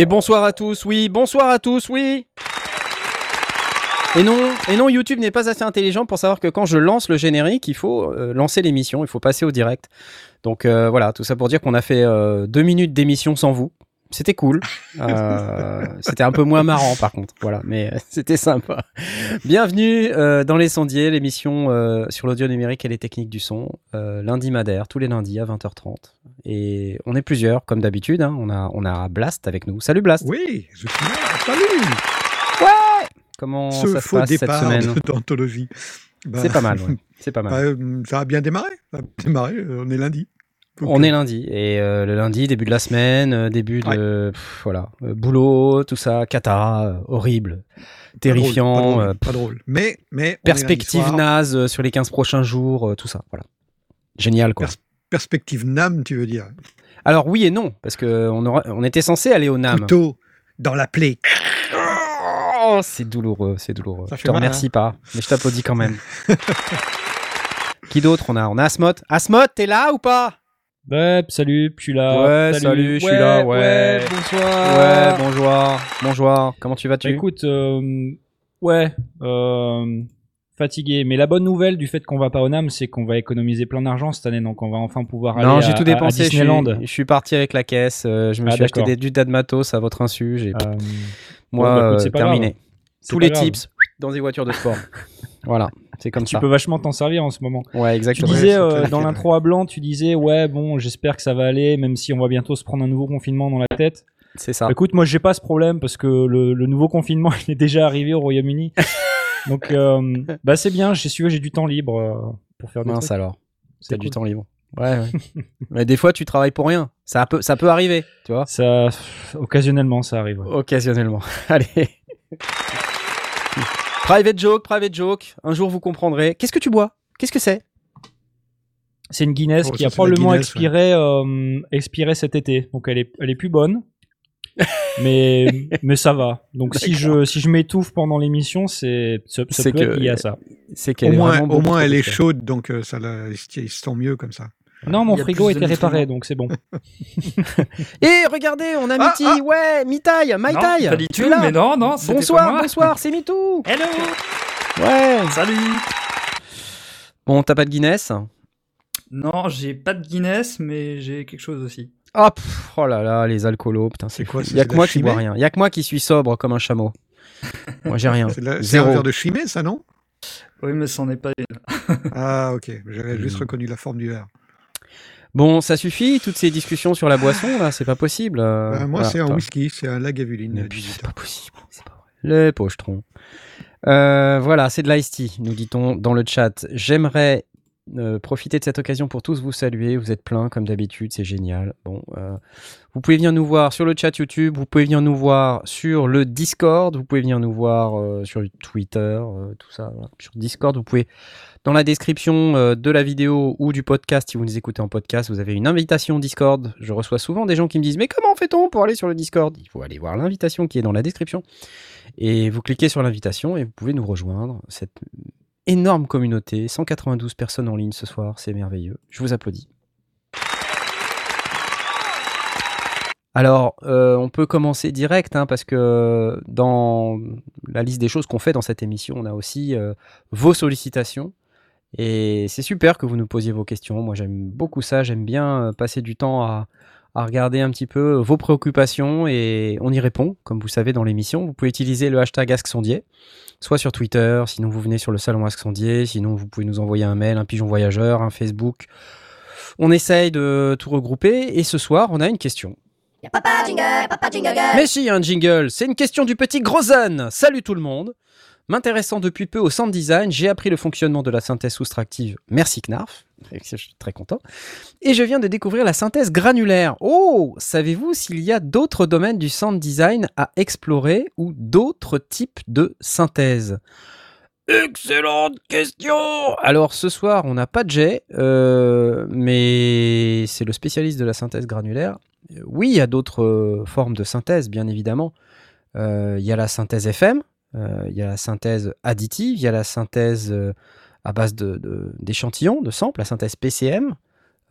Et bonsoir à tous, oui, bonsoir à tous, oui. Et non, et non, YouTube n'est pas assez intelligent pour savoir que quand je lance le générique, il faut euh, lancer l'émission, il faut passer au direct. Donc euh, voilà, tout ça pour dire qu'on a fait euh, deux minutes d'émission sans vous. C'était cool. Euh, c'était un peu moins marrant par contre. Voilà, mais euh, c'était sympa. Bienvenue euh, dans Les Sondiers, l'émission euh, sur l'audio numérique et les techniques du son. Euh, lundi Madère, tous les lundis à 20h30. Et on est plusieurs, comme d'habitude. hein. On, a, on a Blast avec nous. Salut Blast. Oui, je suis là. Salut Comment Ce ça se faux passe cette départ semaine d'anthologie. Bah, C'est pas mal, ouais. C'est pas mal. bah, euh, ça a bien démarré. Ça a démarré, euh, on est lundi. On euh, est lundi et euh, le lundi, début de la semaine, euh, début de pff, voilà, euh, boulot, tout ça, cata, euh, horrible, pas drôle, terrifiant, Pas drôle, euh, pas drôle. Mais, mais perspective naze euh, sur les 15 prochains jours, euh, tout ça, voilà. Génial quoi. Pers- Perspective NAM, tu veux dire. Alors oui et non parce que on, aura- on était censé aller au NAM. Couteau dans la plaie. Oh, c'est douloureux, c'est douloureux. Ça je te mal, remercie pas, mais je t'applaudis quand même. Qui d'autre? On a On a Asmot. Asmot, t'es là ou pas? Ouais, salut, je suis là. Ouais, salut, je suis là, ouais. bonsoir. Ouais, bonjour, bonjour. Comment tu vas Bah, tu écoute, euh, ouais, euh, fatigué. Mais la bonne nouvelle du fait qu'on va pas au NAM, c'est qu'on va économiser plein d'argent cette année, donc on va enfin pouvoir aller Non, j'ai tout dépensé. à je, suis, Disneyland. je suis parti avec la caisse. euh, je me Ah, suis acheté des, du tas de matos à votre insu. J'ai Euh, moi bon, bah, écoute, euh, pas terminé. grave. Tous les grave. tips dans des voitures de sport. voilà, c'est comme Tu ça. peux vachement t'en servir en ce moment. Ouais, Tu exactement. disais euh, clair, dans l'intro à blanc, tu disais ouais bon, j'espère que ça va aller, même si on va bientôt se prendre un nouveau confinement dans la tête. C'est ça. Écoute, moi j'ai pas ce problème parce que le, le nouveau confinement il est déjà arrivé au Royaume-Uni. Donc euh, bah c'est bien, j'ai su j'ai du temps libre euh, pour faire des Mince trucs. alors. C'est T'as du cool. temps libre. Ouais, ouais. Mais des fois, tu travailles pour rien. Ça peut, ça peut arriver, tu vois. Ça occasionnellement ça arrive. ouais. Occasionnellement. Allez. private joke, private joke. Un jour, vous comprendrez. Qu'est-ce que tu bois? Qu'est-ce que c'est? C'est une Guinness Oh, qui ça, a c'est probablement la Guinness, expiré euh, expiré cet été. Donc elle est elle est plus bonne. mais mais ça va. Donc si je si je m'étouffe pendant l'émission, c'est C'est que- lié à ça. C'est Au qu'elle est moins, au moins elle est chaude, donc euh, ça la, ils se- mieux comme ça. Non, mon y a frigo était réparé, donc c'est bon. Et regardez, on a Ah, ah. Ouais, Non, Maïtaille. pas du tu là mais non, non, Bonsoir, moi. bonsoir, c'est Mitou. Hello Ouais. Salut Bon, t'as pas de Guinness? Non, j'ai pas de Guinness, mais j'ai quelque chose aussi. Ah, pff, oh là là, les alcoolos, putain, c'est quoi, Il y a que la moi qui bois rien. Il y a que moi qui suis sobre comme un chameau. moi, j'ai rien. C'est un Zéro. verre de chimée, ça, non? Oui, mais c'en est pas une. Ah, ok. J'avais juste Hmm. reconnu la forme du verre. Bon, ça suffit, toutes ces discussions sur la boisson, là, c'est pas possible. euh, Bah, moi, voilà, c'est un whisky, c'est un Lagavulin. Mais puis, 18 c'est pas possible, c'est pas vrai. Les pochetrons. Euh, voilà, c'est de l'ice tea, nous dit-on dans le chat. J'aimerais euh, profiter de cette occasion pour tous vous saluer. Vous êtes pleins comme d'habitude, c'est génial. Bon, euh, vous pouvez venir nous voir sur le chat YouTube, vous pouvez venir nous voir sur le Discord, vous pouvez venir nous voir euh, sur Twitter, euh, tout ça. Sur Discord, vous pouvez dans la description de la vidéo ou du podcast, si vous nous écoutez en podcast, vous avez une invitation Discord. Je reçois souvent des gens qui me disent Mais comment fait-on pour aller sur le Discord? Il faut aller voir l'invitation qui est dans la description. Et vous cliquez sur l'invitation et vous pouvez nous rejoindre. Cette énorme communauté, 192 personnes en ligne ce soir, c'est merveilleux. Je vous applaudis. Alors, euh, on peut commencer direct, hein, parce que dans la liste des choses qu'on fait dans cette émission, on a aussi euh, vos sollicitations. Et c'est super que vous nous posiez vos questions. Moi, j'aime beaucoup ça. J'aime bien euh, passer du temps à, à regarder un petit peu vos préoccupations et on y répond, comme vous savez, dans l'émission. Vous pouvez utiliser le hashtag AskSondier, soit sur Twitter, sinon vous venez sur le salon AskSondier, sinon vous pouvez nous envoyer un mail, un pigeon voyageur, un Facebook. On essaye de tout regrouper et ce soir, on a une question. Y'a papa jingle, papa jingle girl. Mais si, un jingle, c'est une question du petit Grozen. Salut tout le monde. M'intéressant depuis peu au sound design, j'ai appris le fonctionnement de la synthèse soustractive. Merci Knarf. Je suis très content. Et je viens de découvrir la synthèse granulaire. Oh Savez-vous s'il y a d'autres domaines du sound design à explorer ou d'autres types de synthèse? Excellente question Alors ce soir, on n'a pas de euh, mais c'est le spécialiste de la synthèse granulaire. Euh, Oui, il y a d'autres euh, formes de synthèse, bien évidemment. Il y a la synthèse FM, il y a la synthèse additive, il y a la synthèse à base d'échantillons, de, samples, la synthèse PCM.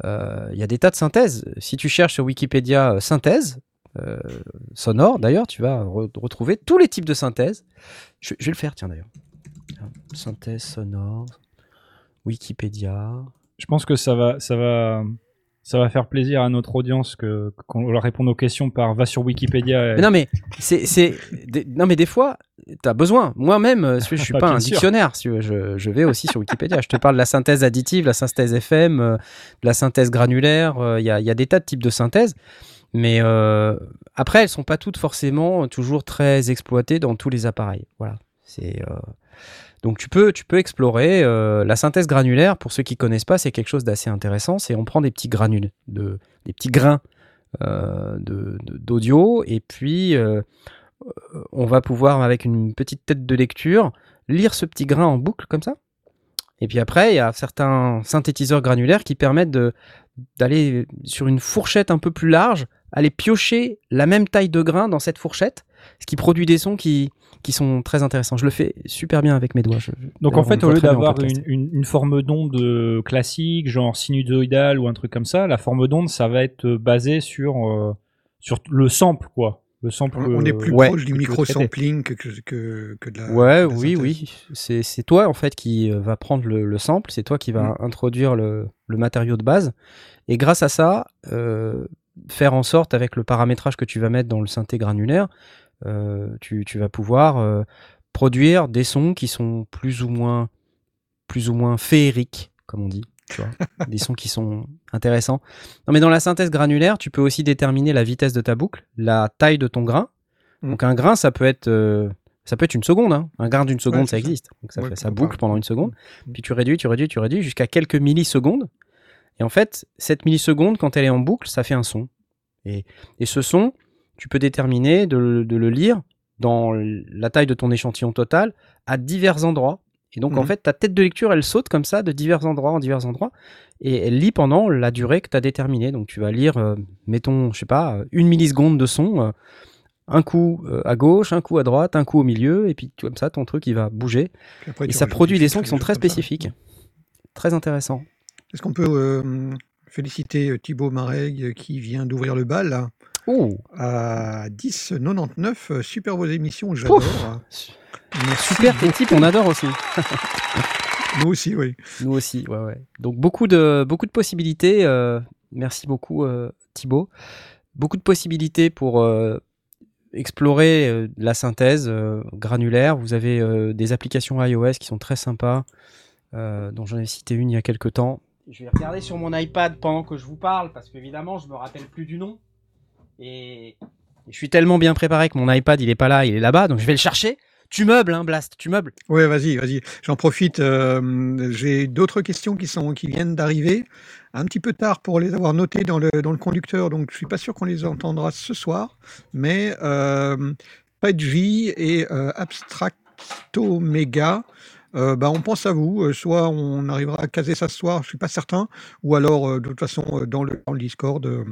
Euh, Il y a des tas de synthèses. Si tu cherches sur Wikipédia euh, synthèse, euh, sonore d'ailleurs, tu vas re- retrouver tous les types de synthèse. Je, je vais le faire, tiens d'ailleurs. Synthèse sonore, Wikipédia. Je pense que ça va, ça va, ça va faire plaisir à notre audience que qu'on leur réponde aux questions par va sur Wikipédia. et- Mais non, mais c'est, c'est, des- non, mais des fois, t'as besoin. Moi-même, euh, je suis Ah, pas un sûr. dictionnaire. Je, je vais aussi sur Wikipédia. Je te parle de la synthèse additive, la synthèse FM, euh, de la synthèse granulaire. euh, Il y, a, il y a des tas de types de synthèse. Mais euh, après, elles sont pas toutes forcément toujours très exploitées dans tous les appareils. Voilà. C'est euh, donc tu peux, tu peux explorer euh, la synthèse granulaire. Pour ceux qui connaissent pas, c'est quelque chose d'assez intéressant. C'est on prend des petits granules, de, des petits grains euh, d'audio et puis euh, on va pouvoir avec une petite tête de lecture lire ce petit grain en boucle comme ça. Et puis après, il y a certains synthétiseurs granulaires qui permettent d'aller sur une fourchette un peu plus large, aller piocher la même taille de grain dans cette fourchette, ce qui produit des sons qui, qui sont très intéressants. Je le fais super bien avec mes doigts. Je- Donc en fait, au lieu d'avoir une, une- une forme d'onde euh, classique, genre sinusoïdale ou un truc comme ça, la forme d'onde, ça va être euh, basé sur, euh, sur le sample, quoi. Le sample. On, on est plus ouais, proche du micro-sampling que, que, que, de la. Ouais, de la oui, oui. C'est c'est toi en fait qui va prendre le, le sample, c'est toi qui va Mm. introduire le, le matériau de base. Et grâce à ça, euh, faire en sorte avec le paramétrage que tu vas mettre dans le synthé granulaire, tu, tu vas pouvoir euh, produire des sons qui sont plus ou moins, plus ou moins féeriques, comme on dit. Tu vois des sons qui sont intéressants. Non, mais dans la synthèse granulaire, tu peux aussi déterminer la vitesse de ta boucle, la taille de ton grain. Mm. Donc un grain, ça peut être euh, ça peut être une seconde. hein. Un grain d'une seconde, Ouais, ça existe. Donc ça, Ouais, fait, ça boucle pendant une seconde. Mm. Puis tu réduis, tu réduis, tu réduis jusqu'à quelques millisecondes. Et en fait, cette milliseconde, quand elle est en boucle, ça fait un son. Et, et ce son, tu peux déterminer de, le- de le lire dans la taille de ton échantillon total à divers endroits. Et donc, en Mhm. fait, ta tête de lecture, elle saute comme ça de divers endroits en divers endroits. Et elle lit pendant la durée que tu as déterminée. Donc, tu vas lire, euh, mettons, je sais pas, une milliseconde de son. euh, un coup euh, à gauche, un coup à droite, un coup au milieu, et puis comme ça, ton truc, il va bouger. Après, Et ça produit des sons qui sont très spécifiques. Très intéressant. Est-ce qu'on peut euh, féliciter euh, Thibaut Mareg euh, qui vient d'ouvrir le bal là, Oh à 10,99 euh, Super vos émissions, j'adore. Super tes types, on adore aussi. Nous aussi, oui. Nous aussi, ouais, ouais. Donc beaucoup de, beaucoup de possibilités. euh, merci beaucoup euh, Thibaut. Beaucoup de possibilités pour euh, explorer euh, la synthèse euh, granulaire. Vous avez euh, des applications iOS qui sont très sympas, euh, dont j'en ai cité une il y a quelques temps. Je vais regarder sur mon iPad pendant que je vous parle, parce qu'évidemment, je me rappelle plus du nom. Et, je suis tellement bien préparé que mon iPad, il est pas là, il est là-bas, donc je vais le chercher. Tu meubles, hein, Blast, tu meubles. Oui, vas-y, vas-y. J'en profite. euh, J'ai d'autres questions qui, sont, qui viennent d'arriver. Un petit peu tard pour les avoir notées dans le, dans le conducteur, donc je suis pas sûr qu'on les entendra ce soir. Mais euh, et euh, Abstractomega, euh, bah, on pense à vous. Euh, Soit on arrivera à caser ça ce soir, je suis pas certain. Ou alors, euh, de toute façon, dans le, dans le Discord, euh,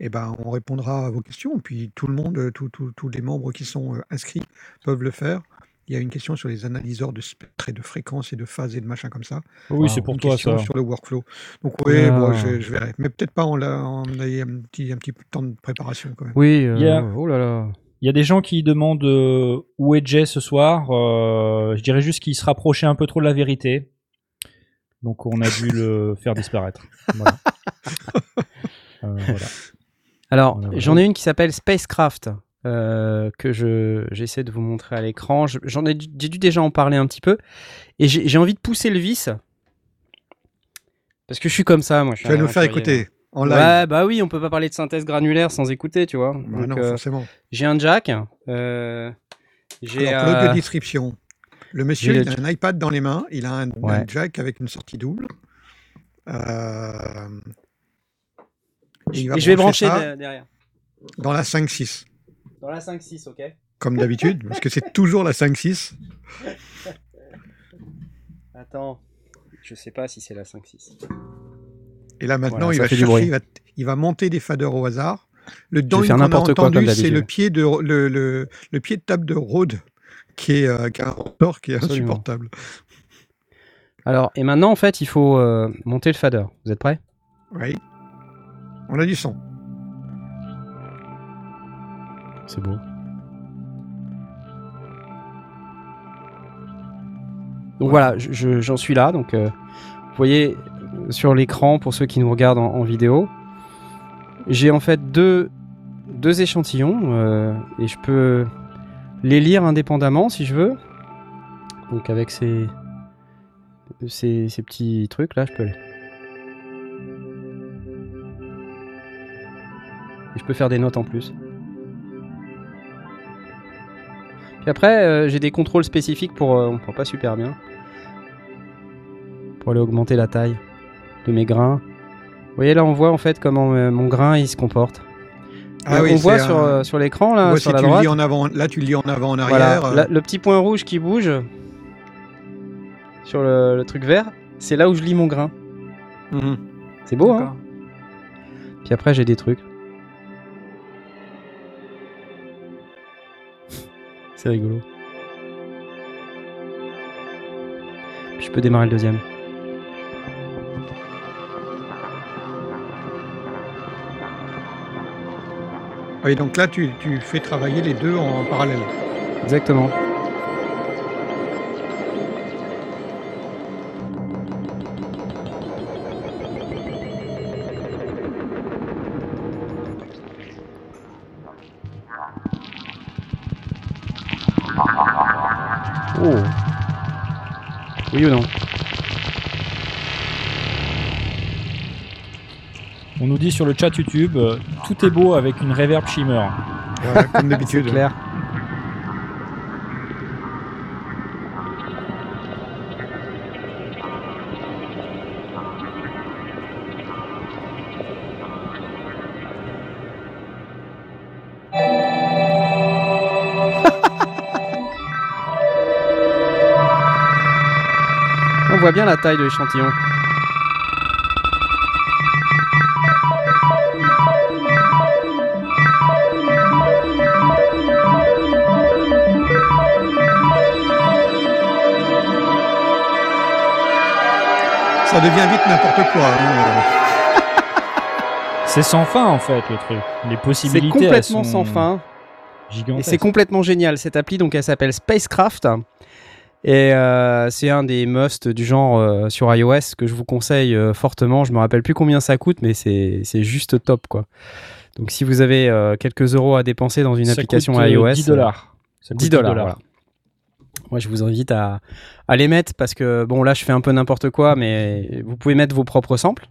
eh ben, on répondra à vos questions. Puis tout le monde, tous les membres qui sont euh, inscrits peuvent le faire. Il y a une question sur les analyseurs de spectre et de fréquences et de phases et de machin comme ça. Oui, c'est pour Une toi question ça. sur le workflow. Donc oui, Ah. bon, je, je verrai. Mais peut-être pas en, la, en ayant un petit, un temps de préparation quand même. Oui, euh, Yeah. oh là là. Il y a des gens qui demandent euh, où est Jay ce soir. Euh, je dirais juste qu'il se rapprochait un peu trop de la vérité. Donc on a dû le faire disparaître. Voilà. Euh, voilà. Alors, j'en ai une qui s'appelle Spacecraft, euh, que je j'essaie de vous montrer à l'écran. Je- J'en ai, j'ai dû déjà en parler un petit peu, et j'ai envie de pousser le vis parce que je suis comme ça, moi. je suis Tu vas nous faire écouter en live. Ouais, bah oui, on peut pas parler de synthèse granulaire sans écouter, tu vois. Bah Donc, non, euh, forcément. j'ai un jack. euh, j'ai Alors, pour euh, description, le monsieur il le- a un iPad dans les mains, il a un, un Ouais. jack avec une sortie double. Euh, et il va Et je vais brancher de- derrière. dans la 5-6, Dans la 5-6, ok comme d'habitude, parce que c'est toujours la 5-6. Attends. Je sais pas si c'est la 5-6. Et là maintenant, Voilà, il va chercher, il va, il va monter des faders au hasard. Le down qu'on a entendu, c'est le pied de le, le, le pied de table de Rhodes, qui est, euh, qui a un rotor qui est Absolument. insupportable. Alors, et maintenant, en fait, il faut euh, monter le fader. Vous êtes prêts? Oui. On a du son. C'est beau. Donc voilà, je- je- j'en suis là. Donc, euh, vous voyez euh, sur l'écran, pour ceux qui nous regardent en, vidéo, j'ai en fait deux, deux échantillons euh, et je peux les lire indépendamment si je veux. Donc avec ces, ces, petits trucs là, je peux les... Et je peux faire des notes en plus. Puis après, euh, j'ai des contrôles spécifiques pour. euh, on prend pas super bien. Pour aller augmenter la taille de mes grains. Vous voyez là, on voit en fait comment euh, mon grain il se comporte. Ah on oui, voit sur, euh, sur l'écran là, sur si la tu le droite. lis en avant, là tu le lis en avant, en Voilà, arrière. euh, le petit point rouge qui bouge sur le, le truc vert, c'est là où je lis mon grain. mhm. C'est beau, hein. Puis après, j'ai des trucs. C'est rigolo. Puis je peux démarrer le deuxième. Oui, donc là tu, tu fais travailler les deux en parallèle. Exactement. Oh. Oui ou non? Dit sur le chat YouTube, euh, tout est beau avec une reverb shimmer. Voilà, comme d'habitude. Clair. On voit bien la taille de l'échantillon. Ça devient vite n'importe quoi. hein. C'est sans fin en fait le truc. Les C'est possibilités elles complètement sont sans fin. Et Gigantesques. c'est complètement génial. Cette appli, donc, elle s'appelle Spacecraft. Et euh, c'est un des musts du genre euh, sur iOS que je vous conseille euh, fortement. Je me rappelle plus combien ça coûte, mais c'est c'est juste top, quoi. Donc, si vous avez euh, quelques euros à dépenser dans une Ça application coûte, euh, iOS, 10 dollars. Ça coûte 10 dollars. voilà. Moi, je vous invite à, à les mettre parce que, bon, là, je fais un peu n'importe quoi, mais vous pouvez mettre vos propres samples,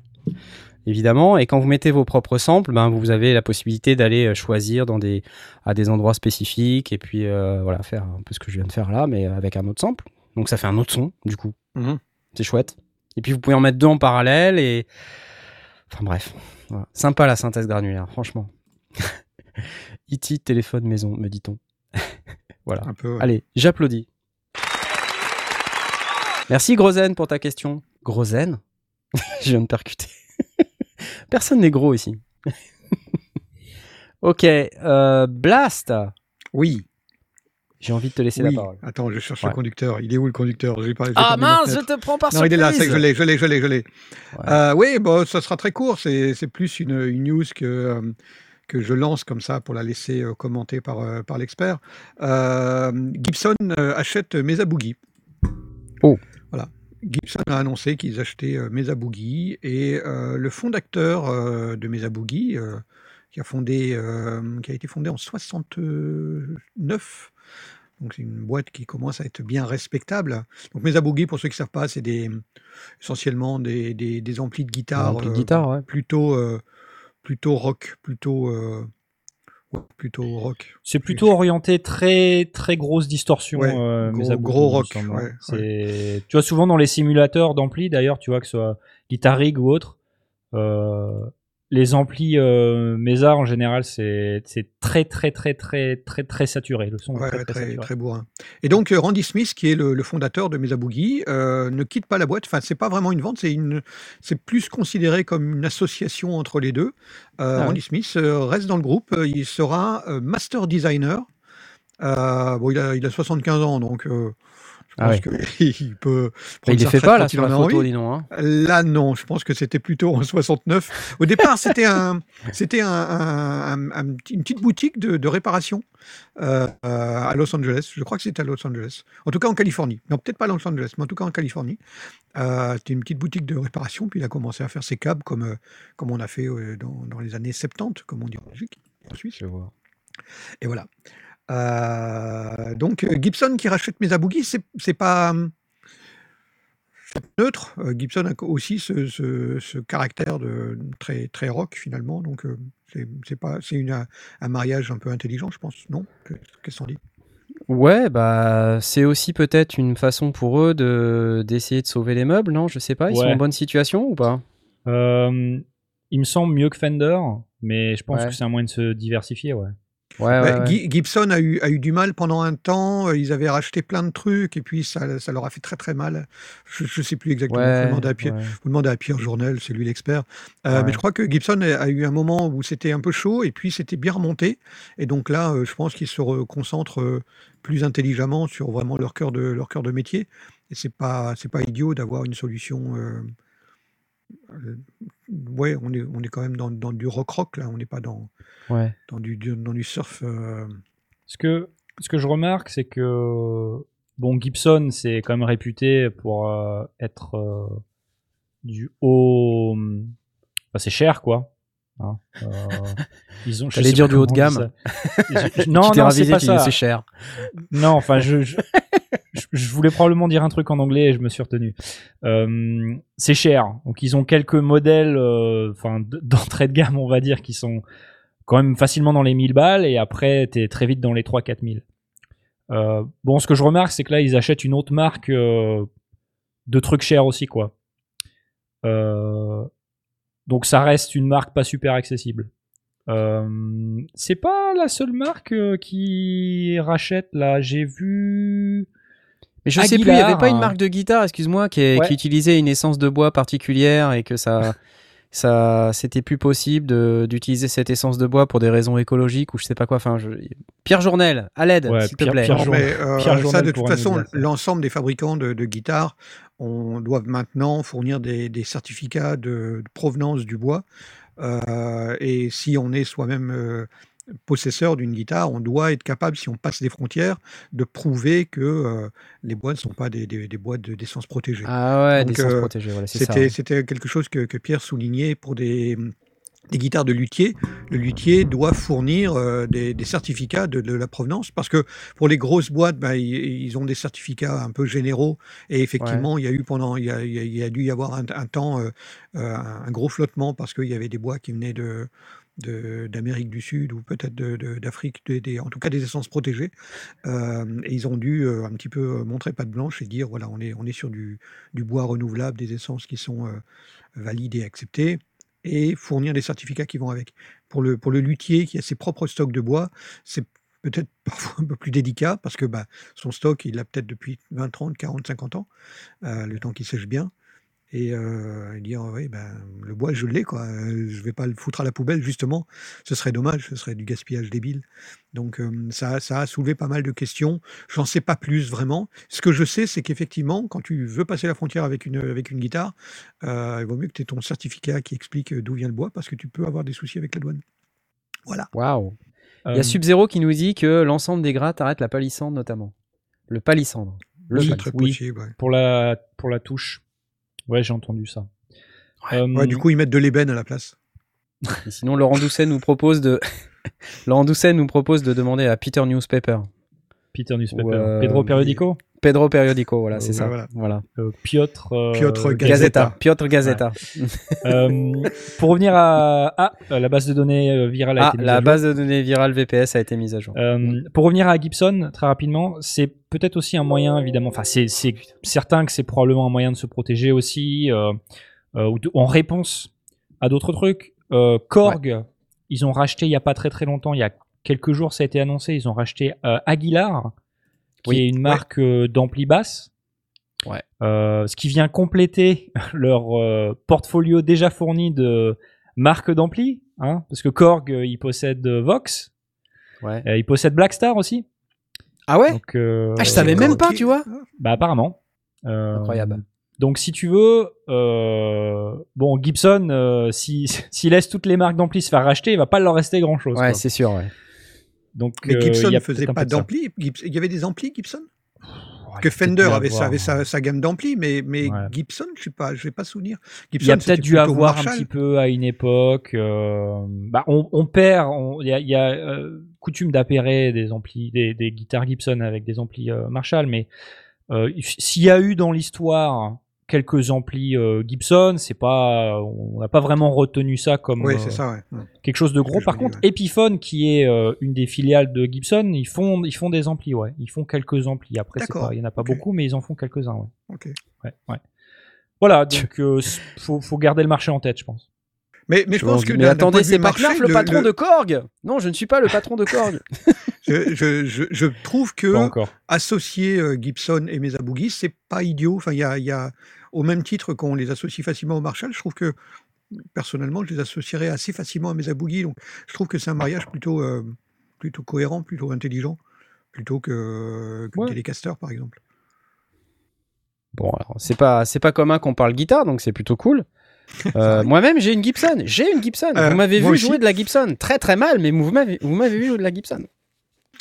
évidemment. Et quand vous mettez vos propres samples, ben, vous avez la possibilité d'aller euh, choisir dans des, à des endroits spécifiques et puis, euh, voilà, faire un peu ce que je viens de faire là, mais avec un autre sample. Donc, ça fait un autre son, du coup. Mhm. C'est chouette. Et puis, vous pouvez en mettre deux en parallèle et. Enfin, bref. Voilà. Sympa la synthèse granulaire, franchement. E.T. téléphone maison, me dit-on. voilà. Un peu. ouais. Allez, j'applaudis. Merci Grosen pour ta question. Grosen Je viens de percuter. Personne n'est gros ici. ok, euh, Blast. Oui. J'ai envie de te laisser oui. la parole. Attends, je cherche Ouais. le conducteur. Il est où le conducteur? J'ai pas- j'ai Ah mince, je te prends par Non, il est là, c'est surprise. que je l'ai, je l'ai, je l'ai, je l'ai. Ouais. Euh, oui, bon, ça sera très court. C'est, c'est plus une, une news que, euh, que je lance comme ça pour la laisser euh, commenter par, euh, par l'expert. Euh, Gibson achète Mesa Boogie. Oh. Gibson a annoncé qu'ils achetaient euh, Mesa Boogie et euh, le fondateur euh, de Mesa Boogie, qui a fondé, qui a été fondé en 69. Donc c'est une boîte qui commence à être bien respectable. Donc Mesa Boogie, pour ceux qui ne savent pas, c'est des, essentiellement des, des, des amplis de guitare, ampli de guitare, ouais. plutôt, plutôt rock, plutôt, Ouais, plutôt rock. C'est plutôt orienté très très grosse distorsion. Ouais, euh, gros- gros rock, hein. ouais, C'est, tu vois, souvent dans les simulateurs d'ampli, d'ailleurs, tu vois que ce soit Guitar Rig ou autre, euh, les amplis euh, Mesa en général, c'est très très très très très très saturé. Le son Ouais, très, très, très, saturé. très bourrin. Et donc, euh, Randy Smith, qui est le, le fondateur de Mesa Boogie, euh, ne quitte pas la boîte. Enfin, c'est pas vraiment une vente, c'est une, c'est plus considéré comme une association entre les deux. Euh, Ah. Randy Smith reste dans le groupe. Il sera master designer. Bon, il a, il a 75 ans, donc je Ah pense qu'il peut. Mais il les fait pas là sur il la en a photo, envie. dis donc. hein. Là, non, je pense que c'était plutôt en 69. Au départ, c'était un, c'était un, un- un- un petit- une petite boutique de, de réparation euh, à Los Angeles. Je crois que c'était à Los Angeles. En tout cas, en Californie. Non, peut-être pas à Los Angeles, mais en tout cas en Californie. Euh, c'était une petite boutique de réparation. Puis il a commencé à faire ses câbles comme, euh, comme on a fait dans, dans les années 70, comme on dit en Belgique, en Suisse. Je vois. Et voilà. Euh, donc euh, Gibson qui rachète Mesa Boogie, c'est c'est pas hum, neutre. Euh, Gibson a aussi ce, ce- ce caractère de très très rock finalement. Donc euh, c'est c'est pas c'est une un mariage un peu intelligent, je pense. Non? Que- Qu'est-ce qu'on dit? Ouais, bah c'est aussi peut-être une façon pour eux de d'essayer de sauver les meubles, non? Je sais pas. Ils sont en bonne situation ou pas? Euh, il me semble mieux que Fender, mais je pense Ouais. que c'est un moyen de se diversifier, ouais. Ouais. Bah, ouais. Gibson a eu, a eu du mal pendant un temps. euh, Ils avaient racheté plein de trucs et puis ça, ça leur a fait très très mal. Je ne sais plus exactement. À Pierre. Vous demandez à Pierre Journel, c'est lui l'expert. Euh. Mais je crois que Gibson a a eu un moment où c'était un peu chaud et puis c'était bien remonté. Et donc là, euh, je pense qu'ils se concentrent plus intelligemment sur vraiment leur cœur de, leur cœur de métier. Et c'est pas, c'est pas idiot d'avoir une solution. euh, ouais, on est, on est quand même dans, dans du rock rock là. On n'est pas dans, Ouais. dans, du, du- dans du surf. euh, Ce que, ce que je remarque, c'est que bon, Gibson, c'est quand même réputé pour euh, être euh, du haut. Enfin, c'est cher, quoi. Hein, euh, ils ont. sais dire du haut de gamme. Je- je- non, non, c'est pas ça. c'est cher. Non, enfin, je, je, je- voulais probablement dire un truc en anglais et je me suis retenu. Euh, c'est cher. Donc, ils ont quelques modèles, euh, enfin, d'entrée de gamme, on va dire, qui sont quand même facilement dans les 1000 balles et après, t'es très vite dans les 3-4 000. Euh, bon, ce que je remarque, c'est que là, ils achètent une autre marque euh, de trucs chers aussi, quoi. Donc, ça reste une marque pas super accessible. C'est pas la seule marque qui rachète là. J'ai vu. Mais je sais plus, il n'y avait Aguilar, pas une hein. marque de guitare, excuse-moi, qui, est- Ouais. qui utilisait une essence de bois particulière et que ça, ça, c'était plus possible d'utiliser cette essence de bois pour des raisons écologiques ou je sais pas quoi. Enfin, je- Pierre Journel, à l'aide, Ouais, s'il te Pierre- plaît. Pierre Non, Journal- mais, euh, Pierre ça, de toute façon, l'ensemble des fabricants de, de guitares on doivent maintenant fournir des, des certificats de, de provenance du bois. Euh, et si on est soi-même euh, possesseur d'une guitare, on doit être capable, si on passe des frontières, de prouver que euh, les bois ne sont pas des, des, des bois de- d'essence protégée. Ah ouais, d'essence euh, protégée, voilà, c'est ça. C'était quelque chose que, que Pierre soulignait pour des, des guitares de luthier. Le luthier doit fournir euh, des, certificats de, de la provenance parce que pour les grosses boîtes, bah, ils, ils ont des certificats un peu généraux et effectivement, il y a eu pendant, il y a, il y dû y avoir un, un temps un gros flottement parce qu'il y avait des bois qui venaient de- d'Amérique du Sud ou peut-être d'Afrique, en tout cas des essences protégées. Et ils ont dû un petit peu montrer patte blanche et dire voilà, on est, on est sur du, bois renouvelable, des essences qui sont valides et acceptées, et fournir des certificats qui vont avec. Pour le, pour le luthier qui a ses propres stocks de bois, c'est peut-être parfois un peu plus délicat parce que bah, son stock, il l'a peut-être depuis 20, 30, 40, 50 ans, le temps qu'il sèche bien. Et euh, dire, oui, ben, le bois, je l'ai, quoi. Euh, Je vais pas le foutre à la poubelle, justement. Ce serait dommage, ce serait du gaspillage débile. Donc, euh, ça, ça a soulevé pas mal de questions. J'en sais pas plus, vraiment. Ce que je sais, c'est qu'effectivement, quand tu veux passer la frontière avec une, avec une guitare, euh, il vaut mieux que tu aies ton certificat qui explique d'où vient le bois, parce que tu peux avoir des soucis avec la douane. Voilà. Waouh. Il y a Sub-Zero qui nous dit que l'ensemble des grattes arrête la palissandre notamment. Le palissandre. Le C'est pal- très oui. possible, ouais. pour la pour la touche. Ouais, j'ai entendu ça. Euh, Ouais, du coup, ils mettent de l'ébène à la place. Et sinon, Laurent Doucet nous propose de Laurent Doucet nous propose de demander à Peter Newspaper. Peter Newspaper. ou, euh, Pedro Periodico. Pedro Periodico, voilà, c'est Euh, ça. voilà. Voilà. Euh, Piotr. euh, Piotr Gazeta. Gazeta. Piotr Gazeta. Euh, pour revenir à ah, la base de données virale a Ah, été mise à la jour. base de données virale VPS a été mise à jour. Euh, pour revenir à Gibson, très rapidement, c'est peut-être aussi un moyen, évidemment, enfin, c'est c'est certain que c'est probablement un moyen de se protéger aussi, euh, euh, en réponse à d'autres trucs. Euh, Korg, ils ont racheté il y a pas très très longtemps, il y a quelques jours, ça a été annoncé, ils ont racheté euh, Aguilar, qui Oui. est une marque euh, d'ampli basse. Ouais. Euh, ce qui vient compléter leur euh, portfolio déjà fourni de marques d'ampli, hein, parce que Korg, euh, il possède euh, Vox, Ouais. euh, il possède Blackstar aussi. Ah ouais? Donc, euh, Ah, je savais même pas, tu vois. Bah apparemment. Euh, Incroyable. Donc si tu veux, euh, bon Gibson, euh, si- s'il laisse toutes les marques d'ampli se faire racheter, il va pas leur rester grand chose. Ouais, c'est sûr, ouais. Donc Mais euh, Gibson ne faisait pas d'ampli. Il y avait des amplis Gibson? Ouais, Que Fender avait, sa, avait sa, sa gamme d'amplis, mais, mais Ouais. Gibson, je sais pas, je vais pas souvenir. Il y a peut-être dû avoir un petit peu à une époque. euh, bah, on, on perd. on- Il y a, il y a, euh, coutume d'appairer des amplis, des, des guitares Gibson avec des amplis euh, Marshall, mais s'il y a eu dans l'histoire quelques amplis euh, Gibson, c'est pas, on n'a pas vraiment retenu ça comme Oui, euh, ça, ouais. Quelque chose de gros. Par dis, contre, ouais. Epiphone, qui est euh, une des filiales de Gibson, ils font, ils font des amplis, ouais. Ils font quelques amplis. Après, pas- il y en a pas beaucoup, mais ils en font quelques-uns, ouais. Ok. ouais, ouais. Voilà, donc euh, faut, faut garder le marché en tête, je pense. Mais, mais je pense que mais attendez, c'est pas Knarf, le, le- patron le- de Korg? Non, je ne suis pas le patron de Korg. je, je, je, je trouve que associer euh, Gibson et Mesa Boogie, c'est pas idiot. Enfin, il y a, il y a, au même titre qu'on les associe facilement au Marshall, je trouve que personnellement, je les associerais assez facilement à Mesa Boogie. Donc, je trouve que c'est un mariage plutôt, euh, plutôt cohérent, plutôt intelligent, plutôt que, que Ouais. Telecaster, par exemple. Bon, alors, c'est pas, c'est pas commun qu'on parle guitare, donc c'est plutôt cool. Euh, Moi-même, j'ai une Gibson. J'ai une Gibson. Euh, vous m'avez vu aussi. jouer de la Gibson. Très très mal, mais vous m'avez, vous m'avez vu jouer de la Gibson.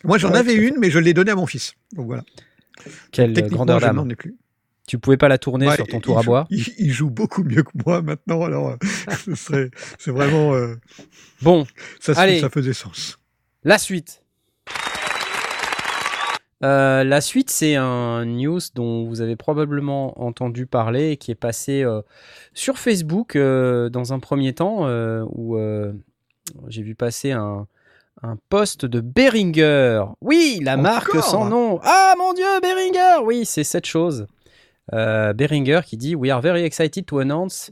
Moi, j'en Ouais, avais une, mais je l'ai donnée à mon fils. Donc voilà. Quelle grandeur je d'âme. n'en ai plus. Tu pouvais pas la tourner Ouais, sur ton tour à bois. Il, il joue beaucoup mieux que moi maintenant, alors euh, ce serait, c'est vraiment, euh, Bon, ça, Allez. ça faisait sens. la suite. Euh, la suite, c'est un news dont vous avez probablement entendu parler et qui est passé euh, sur Facebook dans un premier temps où j'ai vu passer un, un post de Behringer. Oui, la marque sans nom. Ah mon dieu, Behringer Oui, c'est cette chose. Euh, Behringer qui dit We are very excited to announce